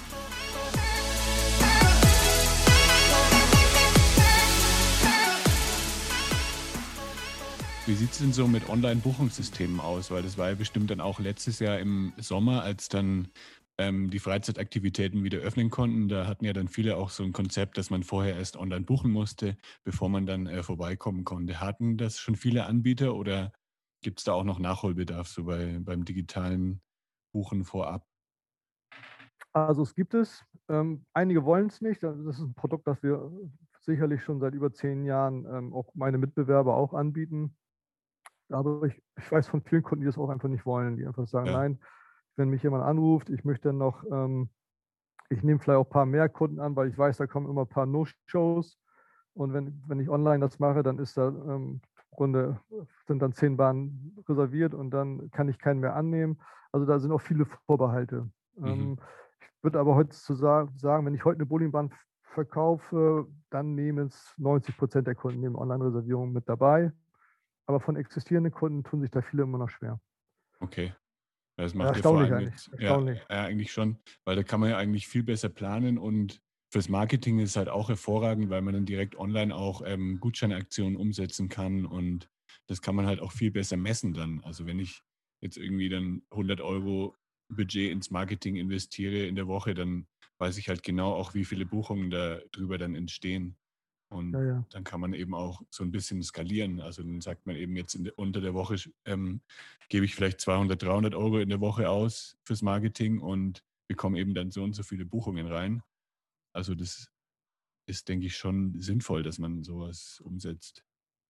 Wie sieht es denn so mit Online-Buchungssystemen aus? Weil das war ja bestimmt dann auch letztes Jahr im Sommer, als dann ähm, die Freizeitaktivitäten wieder öffnen konnten. Da hatten ja dann viele auch so ein Konzept, dass man vorher erst online buchen musste, bevor man dann äh, vorbeikommen konnte. Hatten das schon viele Anbieter oder gibt es da auch noch Nachholbedarf so bei, beim digitalen Buchen vorab? Also es gibt es. Ähm, einige wollen es nicht. Das ist ein Produkt, das wir sicherlich schon seit über zehn Jahren ähm, auch meine Mitbewerber auch anbieten. Aber ich, ich, weiß von vielen Kunden, die das auch einfach nicht wollen, die einfach sagen, ja. nein, wenn mich jemand anruft, ich möchte noch, ähm, ich nehme vielleicht auch ein paar mehr Kunden an, weil ich weiß, da kommen immer ein paar No-Shows. Und wenn, wenn ich online das mache, dann ist da ähm, Runde, sind dann zehn Bahnen reserviert und dann kann ich keinen mehr annehmen. Also da sind auch viele Vorbehalte. Mhm. Ähm, ich würde aber heute zu sagen, wenn ich heute eine Bowlingbahn verkaufe, dann nehmen es 90 Prozent der Kunden nehmen Online-Reservierungen mit dabei. Aber von existierenden Kunden tun sich da viele immer noch schwer. Okay. Das macht ja, erstaunlich eigentlich. Erstaunlich. Ja, ja, eigentlich schon, weil da kann man ja eigentlich viel besser planen und fürs Marketing ist es halt auch hervorragend, weil man dann direkt online auch ähm, Gutscheinaktionen umsetzen kann und das kann man halt auch viel besser messen dann. Also wenn ich jetzt irgendwie dann 100 Euro Budget ins Marketing investiere in der Woche, dann weiß ich halt genau auch, wie viele Buchungen da drüber dann entstehen. Und ja, ja. dann kann man eben auch so ein bisschen skalieren. Also dann sagt man eben jetzt der, unter der Woche ähm, gebe ich vielleicht 200, 300 Euro in der Woche aus fürs Marketing und bekomme eben dann so und so viele Buchungen rein. Also das ist, denke ich, schon sinnvoll, dass man sowas umsetzt.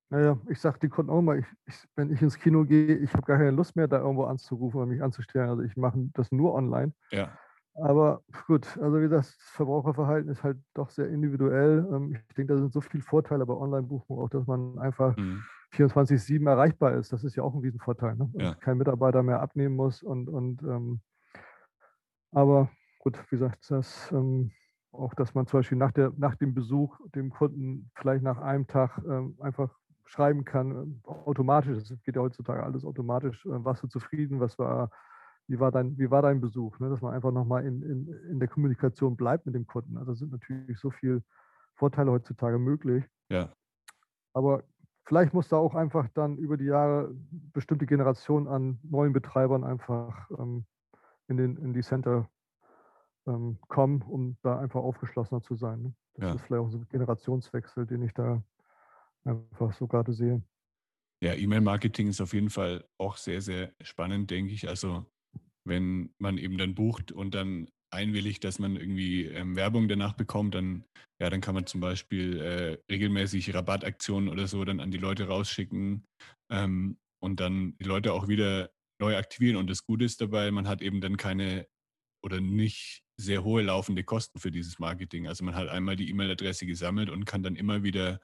Naja, ich sage die Kunden auch mal, ich, ich, wenn ich ins Kino gehe, ich habe gar keine Lust mehr, da irgendwo anzurufen oder mich anzustellen. Also ich mache das nur online. Ja. Aber gut, also wie gesagt, das Verbraucherverhalten ist halt doch sehr individuell. Ähm, ich denke, da sind so viele Vorteile bei Online-Buchungen, auch dass man einfach mhm. 24-7 erreichbar ist. Das ist ja auch ein Riesenvorteil. Ne? Ja. Kein Mitarbeiter mehr abnehmen muss und, und ähm, Aber gut, wie gesagt, das, ähm, auch, dass man zum Beispiel nach, der, nach dem Besuch dem Kunden vielleicht nach einem Tag ähm, einfach schreiben kann, äh, automatisch, es geht ja heutzutage alles automatisch, äh, warst du zufrieden, was war, wie war dein, wie war dein Besuch, ne? dass man einfach nochmal in, in, in der Kommunikation bleibt mit dem Kunden. Also sind natürlich so viele Vorteile heutzutage möglich. Ja. Aber vielleicht muss da auch einfach dann über die Jahre bestimmte Generationen an neuen Betreibern einfach ähm, in, den, in die Center ähm, kommen, um da einfach aufgeschlossener zu sein. Ne? Das Ja. ist vielleicht auch so ein Generationswechsel, den ich da einfach so gerade sehe. Ja, E-Mail-Marketing ist auf jeden Fall auch sehr, sehr spannend, denke ich. Also wenn man eben dann bucht und dann einwilligt, dass man irgendwie ähm, Werbung danach bekommt, dann, ja, dann kann man zum Beispiel äh, regelmäßig Rabattaktionen oder so dann an die Leute rausschicken ähm, und dann die Leute auch wieder neu aktivieren. Und das Gute ist dabei, man hat eben dann keine oder nicht sehr hohe laufende Kosten für dieses Marketing. Also man hat einmal die E-Mail-Adresse gesammelt und kann dann immer wieder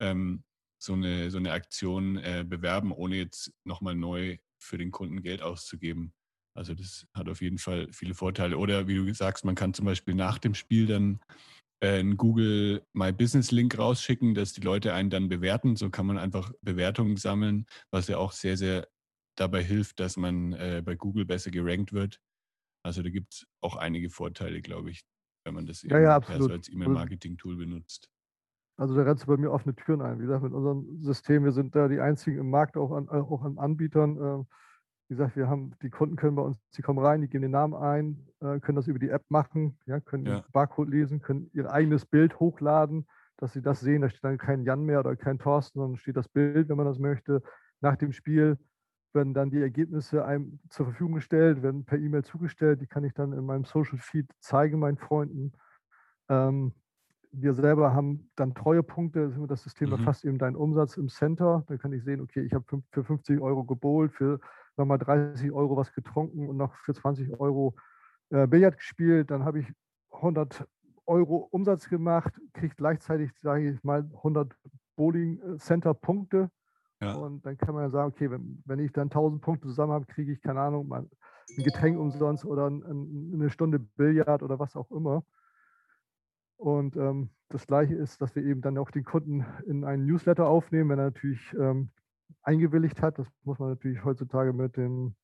ähm, so, eine, so eine Aktion äh, bewerben, ohne jetzt nochmal neu für den Kunden Geld auszugeben. Also das hat auf jeden Fall viele Vorteile. Oder wie du sagst, man kann zum Beispiel nach dem Spiel dann äh, einen Google My Business Link rausschicken, dass die Leute einen dann bewerten. So kann man einfach Bewertungen sammeln, was ja auch sehr, sehr dabei hilft, dass man äh, bei Google besser gerankt wird. Also da gibt es auch einige Vorteile, glaube ich, wenn man das Ja, ja, so als E-Mail-Marketing-Tool benutzt. Also da rennst du bei mir offene Türen ein. Wie gesagt, mit unserem System, wir sind da die einzigen im Markt, auch an, auch an Anbietern. äh, Wie gesagt, wir haben, die Kunden können bei uns, die kommen rein, die geben den Namen ein, äh, können das über die App machen, ja, können Ja. den Barcode lesen, können ihr eigenes Bild hochladen, dass sie das sehen. Da steht dann kein Jan mehr oder kein Thorsten, sondern steht das Bild, wenn man das möchte. Nach dem Spiel werden dann die Ergebnisse einem zur Verfügung gestellt, werden per E-Mail zugestellt. Die kann ich dann in meinem Social Feed zeigen, meinen Freunden. Ähm, wir selber haben dann Treuepunkte, das System Mhm. erfasst eben deinen Umsatz im Center. Dann kann ich sehen, okay, ich habe für 50 Euro gebowlt, für nochmal 30 Euro was getrunken und noch für 20 Euro äh, Billard gespielt. Dann habe ich 100 Euro Umsatz gemacht, kriege gleichzeitig, sage ich mal, 100 Bowling äh, Center Punkte. Ja. Und dann kann man ja sagen, okay, wenn, wenn ich dann 1000 Punkte zusammen habe, kriege ich, keine Ahnung, mal ein Getränk umsonst oder ein, eine Stunde Billard oder was auch immer. Und ähm, das Gleiche ist, dass wir eben dann auch den Kunden in einen Newsletter aufnehmen, wenn er natürlich ähm, eingewilligt hat. Das muss man natürlich heutzutage mit den,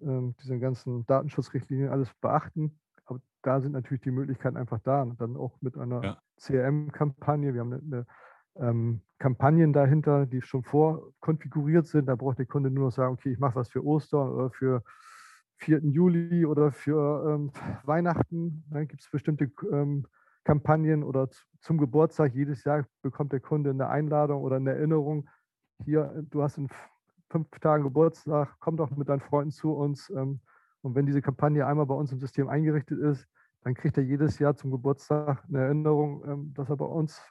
ähm, diesen ganzen Datenschutzrichtlinien alles beachten. Aber da sind natürlich die Möglichkeiten einfach da. Und dann auch mit einer Ja. CRM-Kampagne. Wir haben eine, eine ähm, Kampagnen dahinter, die schon vorkonfiguriert sind. Da braucht der Kunde nur noch sagen, okay, ich mache was für Ostern oder für 4. Juli oder für ähm, Weihnachten. Dann gibt es bestimmte ähm, Kampagnen oder zum Geburtstag. Jedes Jahr bekommt der Kunde eine Einladung oder eine Erinnerung. Hier, äh, du hast in fünf Tagen Geburtstag, komm doch mit deinen Freunden zu uns. Ähm, und wenn diese Kampagne einmal bei uns im System eingerichtet ist, dann kriegt er jedes Jahr zum Geburtstag eine Erinnerung, ähm, dass er bei uns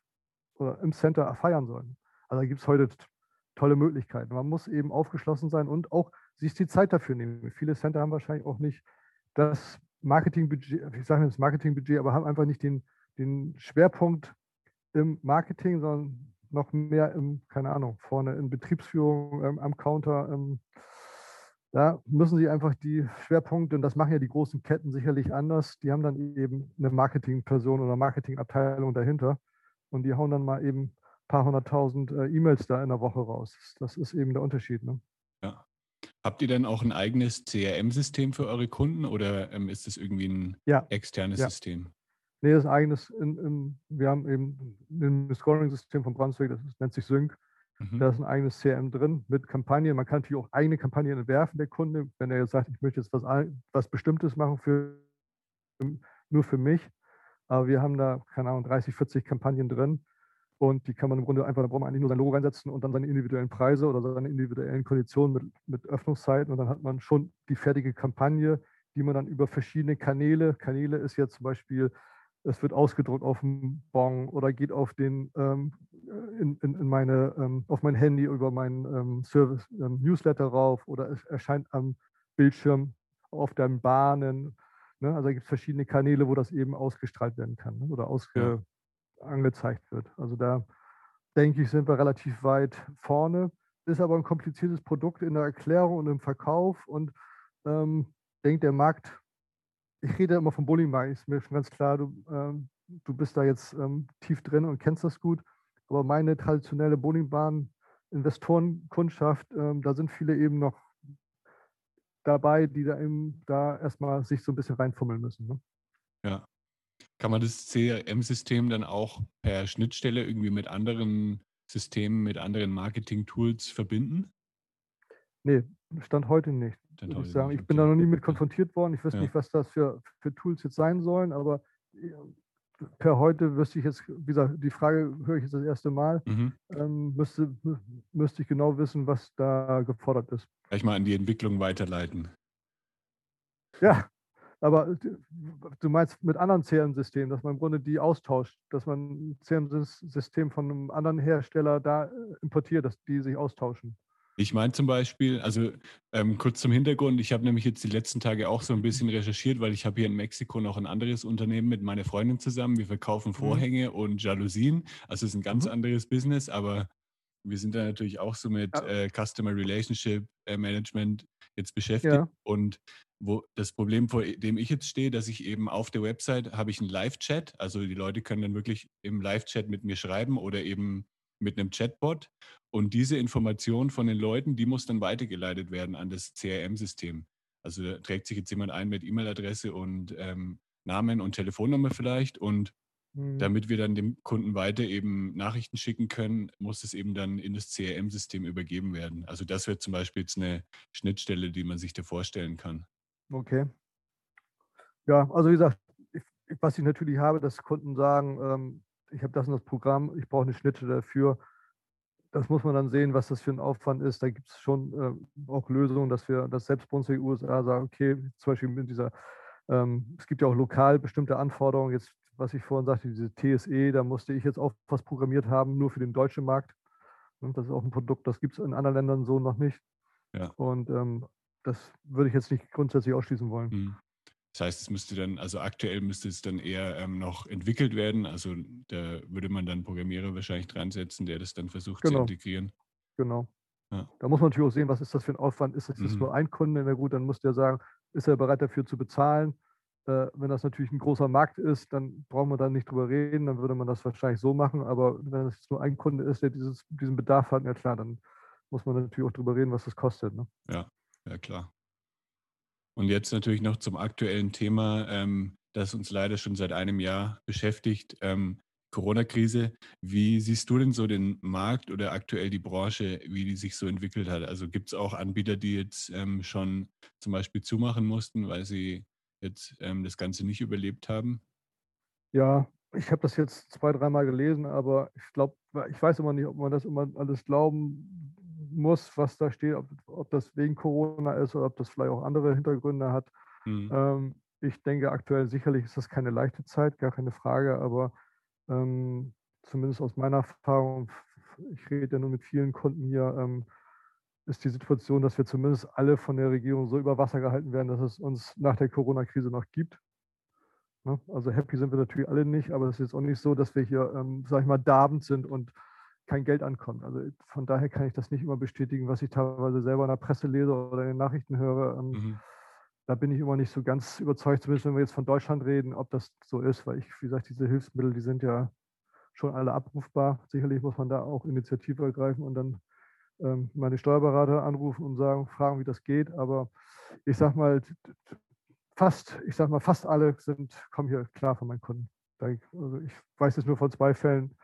oder im Center feiern soll. Also da gibt es heute tolle Möglichkeiten. Man muss eben aufgeschlossen sein und auch sich die Zeit dafür nehmen. Viele Center haben wahrscheinlich auch nicht das Marketingbudget, ich sage nicht das Marketingbudget, aber haben einfach nicht den, den Schwerpunkt im Marketing, sondern noch mehr im, keine Ahnung, vorne in Betriebsführung, ähm, am Counter. Ähm, da müssen sie einfach die Schwerpunkte, und das machen ja die großen Ketten sicherlich anders, die haben dann eben eine Marketingperson oder Marketingabteilung dahinter und die hauen dann mal eben ein paar hunderttausend äh, E-Mails da in der Woche raus. Das ist eben der Unterschied. Ne? Ja. Habt ihr denn auch ein eigenes CRM-System für eure Kunden oder ähm, ist das irgendwie ein Ja. externes Ja. System? Nee, das ist ein eigenes, in, in, wir haben eben ein Scoring-System von Brunswick, das ist, nennt sich Sync. Mhm. Da ist ein eigenes CRM drin mit Kampagnen. Man kann natürlich auch eigene Kampagnen entwerfen, der Kunde, wenn er jetzt sagt, ich möchte jetzt was, was Bestimmtes machen für nur für mich. Aber wir haben da, keine Ahnung, 30, 40 Kampagnen drin. Und die kann man im Grunde einfach, da braucht man eigentlich nur sein Logo reinsetzen und dann seine individuellen Preise oder seine individuellen Konditionen mit, mit Öffnungszeiten. Und dann hat man schon die fertige Kampagne, die man dann über verschiedene Kanäle, Kanäle ist jetzt zum Beispiel, es wird ausgedruckt auf dem Bon oder geht auf den ähm, in, in, in meine, ähm, auf mein Handy über meinen ähm, Service ähm, Newsletter rauf oder es erscheint am Bildschirm auf deinen Bahnen. Ne? Also gibt es verschiedene Kanäle, wo das eben ausgestrahlt werden kann ne? oder ausge, angezeigt wird. Also da denke ich, sind wir relativ weit vorne. Ist aber ein kompliziertes Produkt in der Erklärung und im Verkauf und ähm, denkt der Markt ich rede immer vom Bowlingmarkt, ist mir schon ganz klar, du, ähm, du bist da jetzt ähm, tief drin und kennst das gut. Aber meine traditionelle Bowlingbahn, Investorenkundschaft, ähm, da sind viele eben noch dabei, die da eben da erstmal sich so ein bisschen reinfummeln müssen. Ne? Ja. Kann man das CRM-System dann auch per Schnittstelle irgendwie mit anderen Systemen, mit anderen Marketing-Tools verbinden? Nee, Stand heute nicht. Heute ich, sagen. Ich bin da noch nie mit konfrontiert worden. Ich weiß ja. nicht, was das für, für Tools jetzt sein sollen, aber per heute wüsste ich jetzt, wie gesagt, die Frage höre ich jetzt das erste Mal, mhm. ähm, müsste, müsste ich genau wissen, was da gefordert ist. Gleich mal an die Entwicklung weiterleiten. Ja, aber du meinst mit anderen CRM-Systemen, dass man im Grunde die austauscht, dass man ein CRM-System von einem anderen Hersteller da äh, importiert, dass die sich austauschen. Ich meine zum Beispiel, also ähm, kurz zum Hintergrund, ich habe nämlich jetzt die letzten Tage auch so ein bisschen recherchiert, weil ich habe hier in Mexiko noch ein anderes Unternehmen mit meiner Freundin zusammen. Wir verkaufen mhm. Vorhänge mhm. und Jalousien. Also es ist ein ganz mhm. anderes Business, aber wir sind da natürlich auch so mit ja. äh, Customer Relationship äh, Management jetzt beschäftigt. Ja. Und wo das Problem, vor dem ich jetzt stehe, dass ich eben auf der Website habe ich einen Live-Chat. Also die Leute können dann wirklich im Live-Chat mit mir schreiben oder eben mit einem Chatbot. Und diese Information von den Leuten, die muss dann weitergeleitet werden an das CRM-System. Also da trägt sich jetzt jemand ein mit E-Mail-Adresse und ähm, Namen und Telefonnummer vielleicht. Und mhm. damit wir dann dem Kunden weiter eben Nachrichten schicken können, muss es eben dann in das CRM-System übergeben werden. Also das wäre zum Beispiel jetzt eine Schnittstelle, die man sich da vorstellen kann. Okay. Ja, also wie gesagt, ich, was ich natürlich habe, dass Kunden sagen, ähm, ich habe das und das Programm, ich brauche eine Schnittstelle dafür. Das muss man dann sehen, was das für ein Aufwand ist. Da gibt es schon äh, auch Lösungen, dass wir, dass selbst bei uns in den USA sagen, okay, zum Beispiel mit dieser, ähm, es gibt ja auch lokal bestimmte Anforderungen, jetzt, was ich vorhin sagte, diese TSE, da musste ich jetzt auch was programmiert haben, nur für den deutschen Markt. Und das ist auch ein Produkt, das gibt es in anderen Ländern so noch nicht. Ja. Und ähm, das würde ich jetzt nicht grundsätzlich ausschließen wollen. Mhm. Das heißt, es müsste dann, also aktuell müsste es dann eher ähm, noch entwickelt werden. Also da würde man dann Programmierer wahrscheinlich dran setzen, der das dann versucht genau. zu integrieren. Genau. Ja. Da muss man natürlich auch sehen, was ist das für ein Aufwand. Ist das jetzt mhm. nur ein Kunde? Na gut, dann muss der sagen, ist er bereit dafür zu bezahlen? Äh, wenn das natürlich ein großer Markt ist, dann brauchen wir da nicht drüber reden, dann würde man das wahrscheinlich so machen. Aber wenn es nur ein Kunde ist, der dieses, diesen Bedarf hat, ja klar, dann muss man natürlich auch drüber reden, was das kostet. Ne? Ja, ja klar. Und jetzt natürlich noch zum aktuellen Thema, ähm, das uns leider schon seit einem Jahr beschäftigt, ähm, Corona-Krise. Wie siehst du denn so den Markt oder aktuell die Branche, wie die sich so entwickelt hat? Also gibt es auch Anbieter, die jetzt ähm, schon zum Beispiel zumachen mussten, weil sie jetzt ähm, das Ganze nicht überlebt haben? Ja, ich habe das jetzt zwei, dreimal gelesen, aber ich glaube, ich weiß immer nicht, ob man das immer alles glauben muss, was da steht, ob, ob, das wegen Corona ist oder ob das vielleicht auch andere Hintergründe hat. Mhm. Ähm, ich denke, aktuell sicherlich ist das keine leichte Zeit, gar keine Frage, aber ähm, zumindest aus meiner Erfahrung, ich rede ja nur mit vielen Kunden hier, ähm, ist die Situation, dass wir zumindest alle von der Regierung so über Wasser gehalten werden, dass es uns nach der Corona-Krise noch gibt. Ne? Also happy sind wir natürlich alle nicht, aber es ist jetzt auch nicht so, dass wir hier, ähm, sag ich mal, darbend sind und kein Geld ankommt. Also von daher kann ich das nicht immer bestätigen, was ich teilweise selber in der Presse lese oder in den Nachrichten höre. Ähm, mhm. Da bin ich immer nicht so ganz überzeugt, zumindest wenn wir jetzt von Deutschland reden, ob das so ist, weil ich, wie gesagt, diese Hilfsmittel, die sind ja schon alle abrufbar. Sicherlich muss man da auch Initiative ergreifen und dann ähm, meine Steuerberater anrufen und sagen, fragen, wie das geht. Aber ich sag mal, fast, ich sag mal, fast alle sind, kommen hier klar von meinen Kunden. Also ich weiß jetzt nur von zwei Fällen,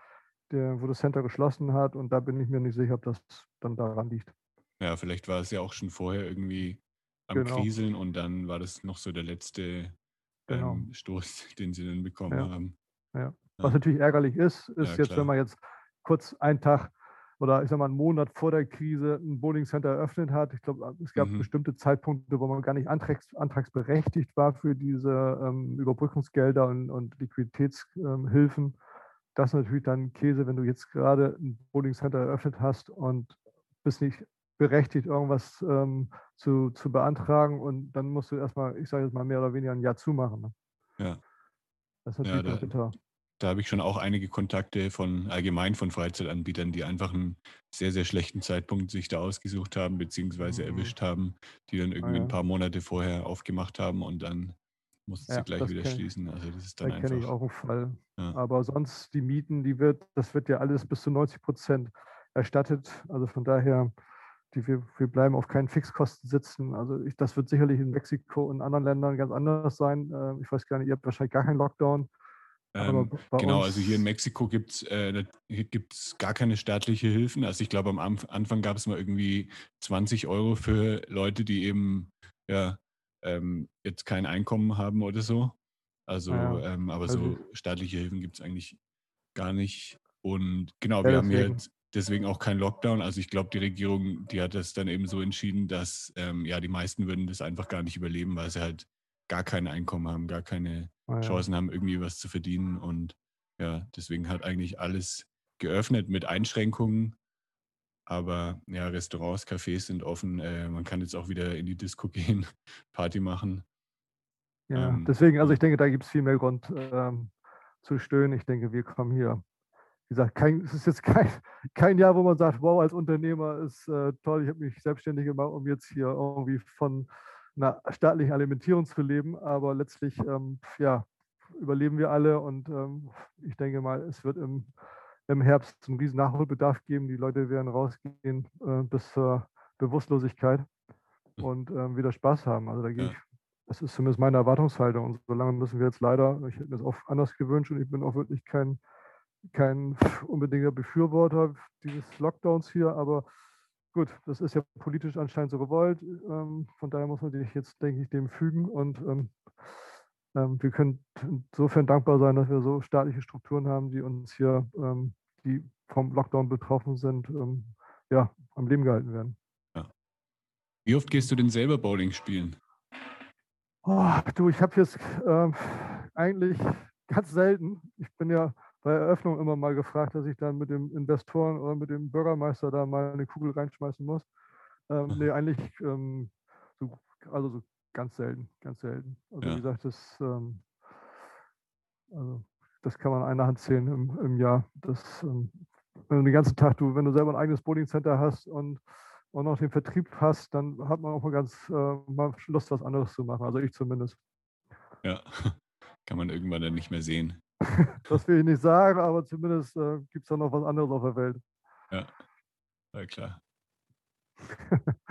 der, wo das Center geschlossen hat. Und da bin ich mir nicht sicher, ob das dann daran liegt. Ja, vielleicht war es ja auch schon vorher irgendwie am genau. Kriseln und dann war das noch so der letzte genau. ähm, Stoß, den sie dann bekommen ja. haben. Ja. Was natürlich ärgerlich ist, ist ja, jetzt, klar. wenn man jetzt kurz einen Tag oder ich sag mal einen Monat vor der Krise ein Bowling Center eröffnet hat. Ich glaube, es gab mhm. bestimmte Zeitpunkte, wo man gar nicht antrags, antragsberechtigt war für diese ähm, Überbrückungsgelder und, und Liquiditätshilfen. Ähm, das ist natürlich dann Käse, wenn du jetzt gerade ein Bowling Center eröffnet hast und bist nicht berechtigt, irgendwas ähm, zu, zu beantragen und dann musst du erstmal, ich sage jetzt mal mehr oder weniger ein Jahr zumachen. Ne? Ja. Das ist natürlich ja, da, bitter. Da habe ich schon auch einige Kontakte von allgemein von Freizeitanbietern, die einfach einen sehr, sehr schlechten Zeitpunkt sich da ausgesucht haben, beziehungsweise mhm. erwischt haben, die dann irgendwie ah, ja. ein paar Monate vorher aufgemacht haben und dann mussten sie gleich wieder schließen. Also das ist dann da kenne ich auch einen Fall. Ja. Aber sonst die Mieten, die wird, das wird ja alles bis zu 90 Prozent erstattet. Also von daher, die, wir, wir bleiben auf keinen Fixkosten sitzen. Also ich, das wird sicherlich in Mexiko und anderen Ländern ganz anders sein. Äh, ich weiß gar nicht, ihr habt wahrscheinlich gar keinen Lockdown. Ähm, genau, also hier in Mexiko gibt es äh, gar keine staatliche Hilfen. Also ich glaube, am Anfang gab es mal irgendwie 20 Euro für Leute, die eben ja, ähm, jetzt kein Einkommen haben oder so. Also, ja, ähm, aber also so staatliche Hilfen gibt es eigentlich gar nicht. Und genau, wir ja, haben jetzt deswegen auch keinen Lockdown. Also ich glaube, die Regierung, die hat das dann eben so entschieden, dass ähm, ja die meisten würden das einfach gar nicht überleben, weil sie halt gar kein Einkommen haben, gar keine ah, ja. Chancen haben, irgendwie was zu verdienen. Und ja, deswegen hat eigentlich alles geöffnet mit Einschränkungen. Aber ja, Restaurants, Cafés sind offen. Äh, man kann jetzt auch wieder in die Disco gehen, Party machen. Ja, ähm, deswegen, also ich denke, da gibt es viel mehr Grund ähm, zu stöhnen. Ich denke, wir kommen hier. Wie gesagt, kein, es ist jetzt kein, kein Jahr, wo man sagt, wow, als Unternehmer ist äh, toll, ich habe mich selbstständig gemacht, um jetzt hier irgendwie von einer staatlichen Alimentierung zu leben. Aber letztlich, ähm, ja, überleben wir alle und ähm, ich denke mal, es wird im im Herbst einen riesen Nachholbedarf geben. Die Leute werden rausgehen äh, bis zur Bewusstlosigkeit und äh, wieder Spaß haben. Also da gehe ja. ich, das ist zumindest meine Erwartungshaltung. Und solange müssen wir jetzt leider, ich hätte mir das auch anders gewünscht und ich bin auch wirklich kein, kein unbedingter Befürworter dieses Lockdowns hier, aber gut, das ist ja politisch anscheinend so gewollt. Ähm, von daher muss man sich jetzt, denke ich, dem fügen und ähm, wir können insofern dankbar sein, dass wir so staatliche Strukturen haben, die uns hier, ähm, die vom Lockdown betroffen sind, ähm, ja, am Leben gehalten werden. Ja. Wie oft gehst du denn selber Bowling spielen? Oh, du, ich habe jetzt äh, eigentlich ganz selten. Ich bin ja bei Eröffnung immer mal gefragt, dass ich dann mit dem Investoren oder mit dem Bürgermeister da mal eine Kugel reinschmeißen muss. Ähm, nee, eigentlich ähm, so, also so Ganz selten, ganz selten. Also ja. wie gesagt, das, ähm, also das kann man einer Hand zählen im, im Jahr. Das, ähm, wenn du den ganzen Tag, du, wenn du selber ein eigenes Bowling Center hast und, und noch den Vertrieb hast, dann hat man auch mal ganz äh, mal Lust, was anderes zu machen. Also ich zumindest. Ja, kann man irgendwann dann nicht mehr sehen. das will ich nicht sagen, aber zumindest äh, gibt es da noch was anderes auf der Welt. Ja, ja klar.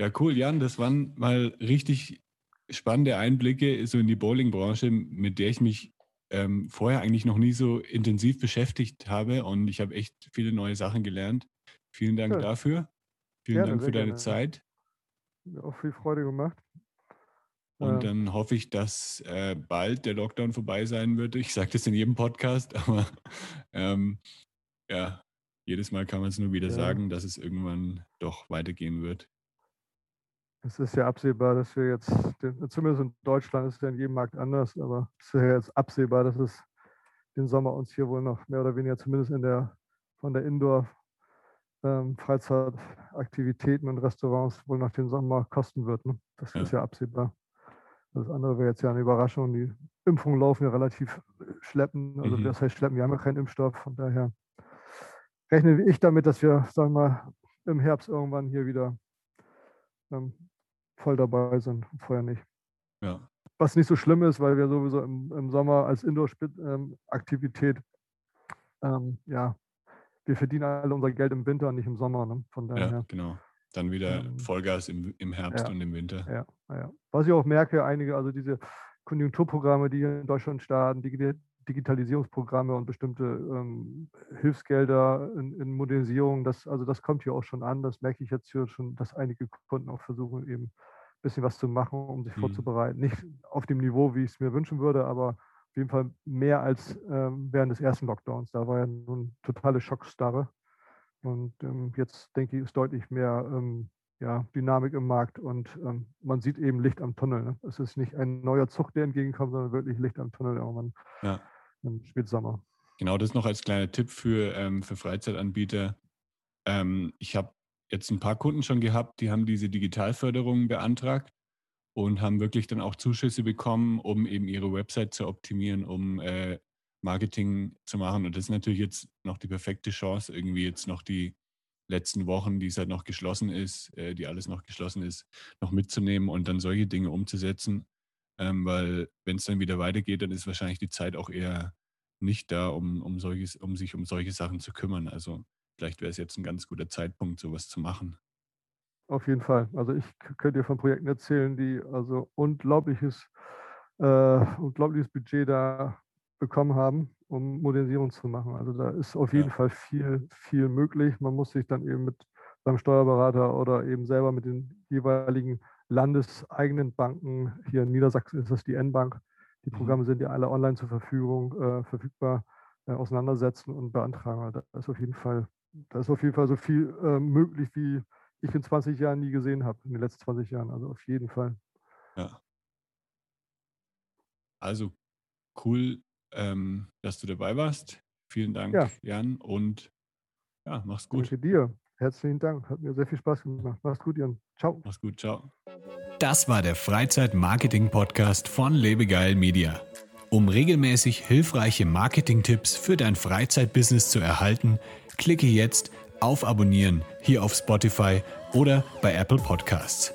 Ja, cool, Jan. Das waren mal richtig spannende Einblicke so in die Bowling-Branche, mit der ich mich ähm, vorher eigentlich noch nie so intensiv beschäftigt habe. Und ich habe echt viele neue Sachen gelernt. Vielen Dank ja. dafür. Vielen gerne, Dank für deine gerne. Zeit. Mir auch viel Freude gemacht. Und ähm. dann hoffe ich, dass äh, bald der Lockdown vorbei sein wird. Ich sage das in jedem Podcast, aber ähm, ja, jedes Mal kann man es nur wieder ja. sagen, dass es irgendwann doch weitergehen wird. Es ist ja absehbar, dass wir jetzt, zumindest in Deutschland ist es ja in jedem Markt anders, aber es ist ja jetzt absehbar, dass es den Sommer uns hier wohl noch mehr oder weniger zumindest in der von der Indoor ähm, Freizeitaktivitäten und Restaurants wohl nach dem Sommer kosten wird. Ne? Das ja. ist ja absehbar. Das andere wäre jetzt ja eine Überraschung. Die Impfungen laufen ja relativ schleppen. Also mhm. das heißt schleppen, wir haben ja keinen Impfstoff. Von daher rechne ich damit, dass wir, sagen wir mal, im Herbst irgendwann hier wieder ähm, voll dabei sind, vorher nicht. Ja. Was nicht so schlimm ist, weil wir sowieso im, im Sommer als Indoor-Aktivität, ähm, ja, wir verdienen alle unser Geld im Winter, nicht im Sommer. Ne? Von daher. Ja, genau. Dann wieder ähm, Vollgas im, im Herbst ja, und im Winter. Ja, ja. Was ich auch merke, einige, also diese Konjunkturprogramme, die hier in Deutschland starten, die Digitalisierungsprogramme und bestimmte ähm, Hilfsgelder in, in, Modernisierung, das, also das kommt hier auch schon an. Das merke ich jetzt hier schon, dass einige Kunden auch versuchen, eben ein bisschen was zu machen, um sich mhm. vorzubereiten. Nicht auf dem Niveau, wie ich es mir wünschen würde, aber auf jeden Fall mehr als ähm, während des ersten Lockdowns. Da war ja nun totale Schockstarre. Und ähm, jetzt denke ich, ist deutlich mehr ähm, ja, Dynamik im Markt und ähm, man sieht eben Licht am Tunnel. Ne? Es ist nicht ein neuer Zug, der entgegenkommt, sondern wirklich Licht am Tunnel irgendwann. Ja im Spätsommer. Genau, das noch als kleiner Tipp für, ähm, für Freizeitanbieter. Ähm, ich habe jetzt ein paar Kunden schon gehabt, die haben diese Digitalförderung beantragt und haben wirklich dann auch Zuschüsse bekommen, um eben ihre Website zu optimieren, um äh, Marketing zu machen. Und das ist natürlich jetzt noch die perfekte Chance, irgendwie jetzt noch die letzten Wochen, die es halt noch geschlossen ist, äh, die alles noch geschlossen ist, noch mitzunehmen und dann solche Dinge umzusetzen. ähm, weil wenn es dann wieder weitergeht, dann ist wahrscheinlich die Zeit auch eher nicht da, um, um, solches, um sich um solche Sachen zu kümmern. Also vielleicht wäre es jetzt ein ganz guter Zeitpunkt, sowas zu machen. Auf jeden Fall. Also ich könnte dir von Projekten erzählen, die also unglaubliches, äh, unglaubliches Budget da bekommen haben, um Modernisierung zu machen. Also da ist auf jeden ja. Fall viel, viel möglich. Man muss sich dann eben mit beim Steuerberater oder eben selber mit den jeweiligen landeseigenen Banken, hier in Niedersachsen ist das die N-Bank, die mhm. Programme sind ja alle online zur Verfügung, äh, verfügbar, äh, auseinandersetzen und beantragen. Da ist auf jeden Fall, da ist auf jeden Fall so viel äh, möglich, wie ich in 20 Jahren nie gesehen habe, in den letzten 20 Jahren. Also auf jeden Fall. Ja. Also cool, ähm, dass du dabei warst. Vielen Dank, ja. Jan, und ja, mach's gut. Danke dir. Herzlichen Dank. Hat mir sehr viel Spaß gemacht. Mach's gut, Jan. Ciao. Mach's gut. Ciao. Das war der Freizeit-Marketing-Podcast von Lebegeil Media. Um regelmäßig hilfreiche Marketing-Tipps für dein Freizeitbusiness zu erhalten, klicke jetzt auf Abonnieren hier auf Spotify oder bei Apple Podcasts.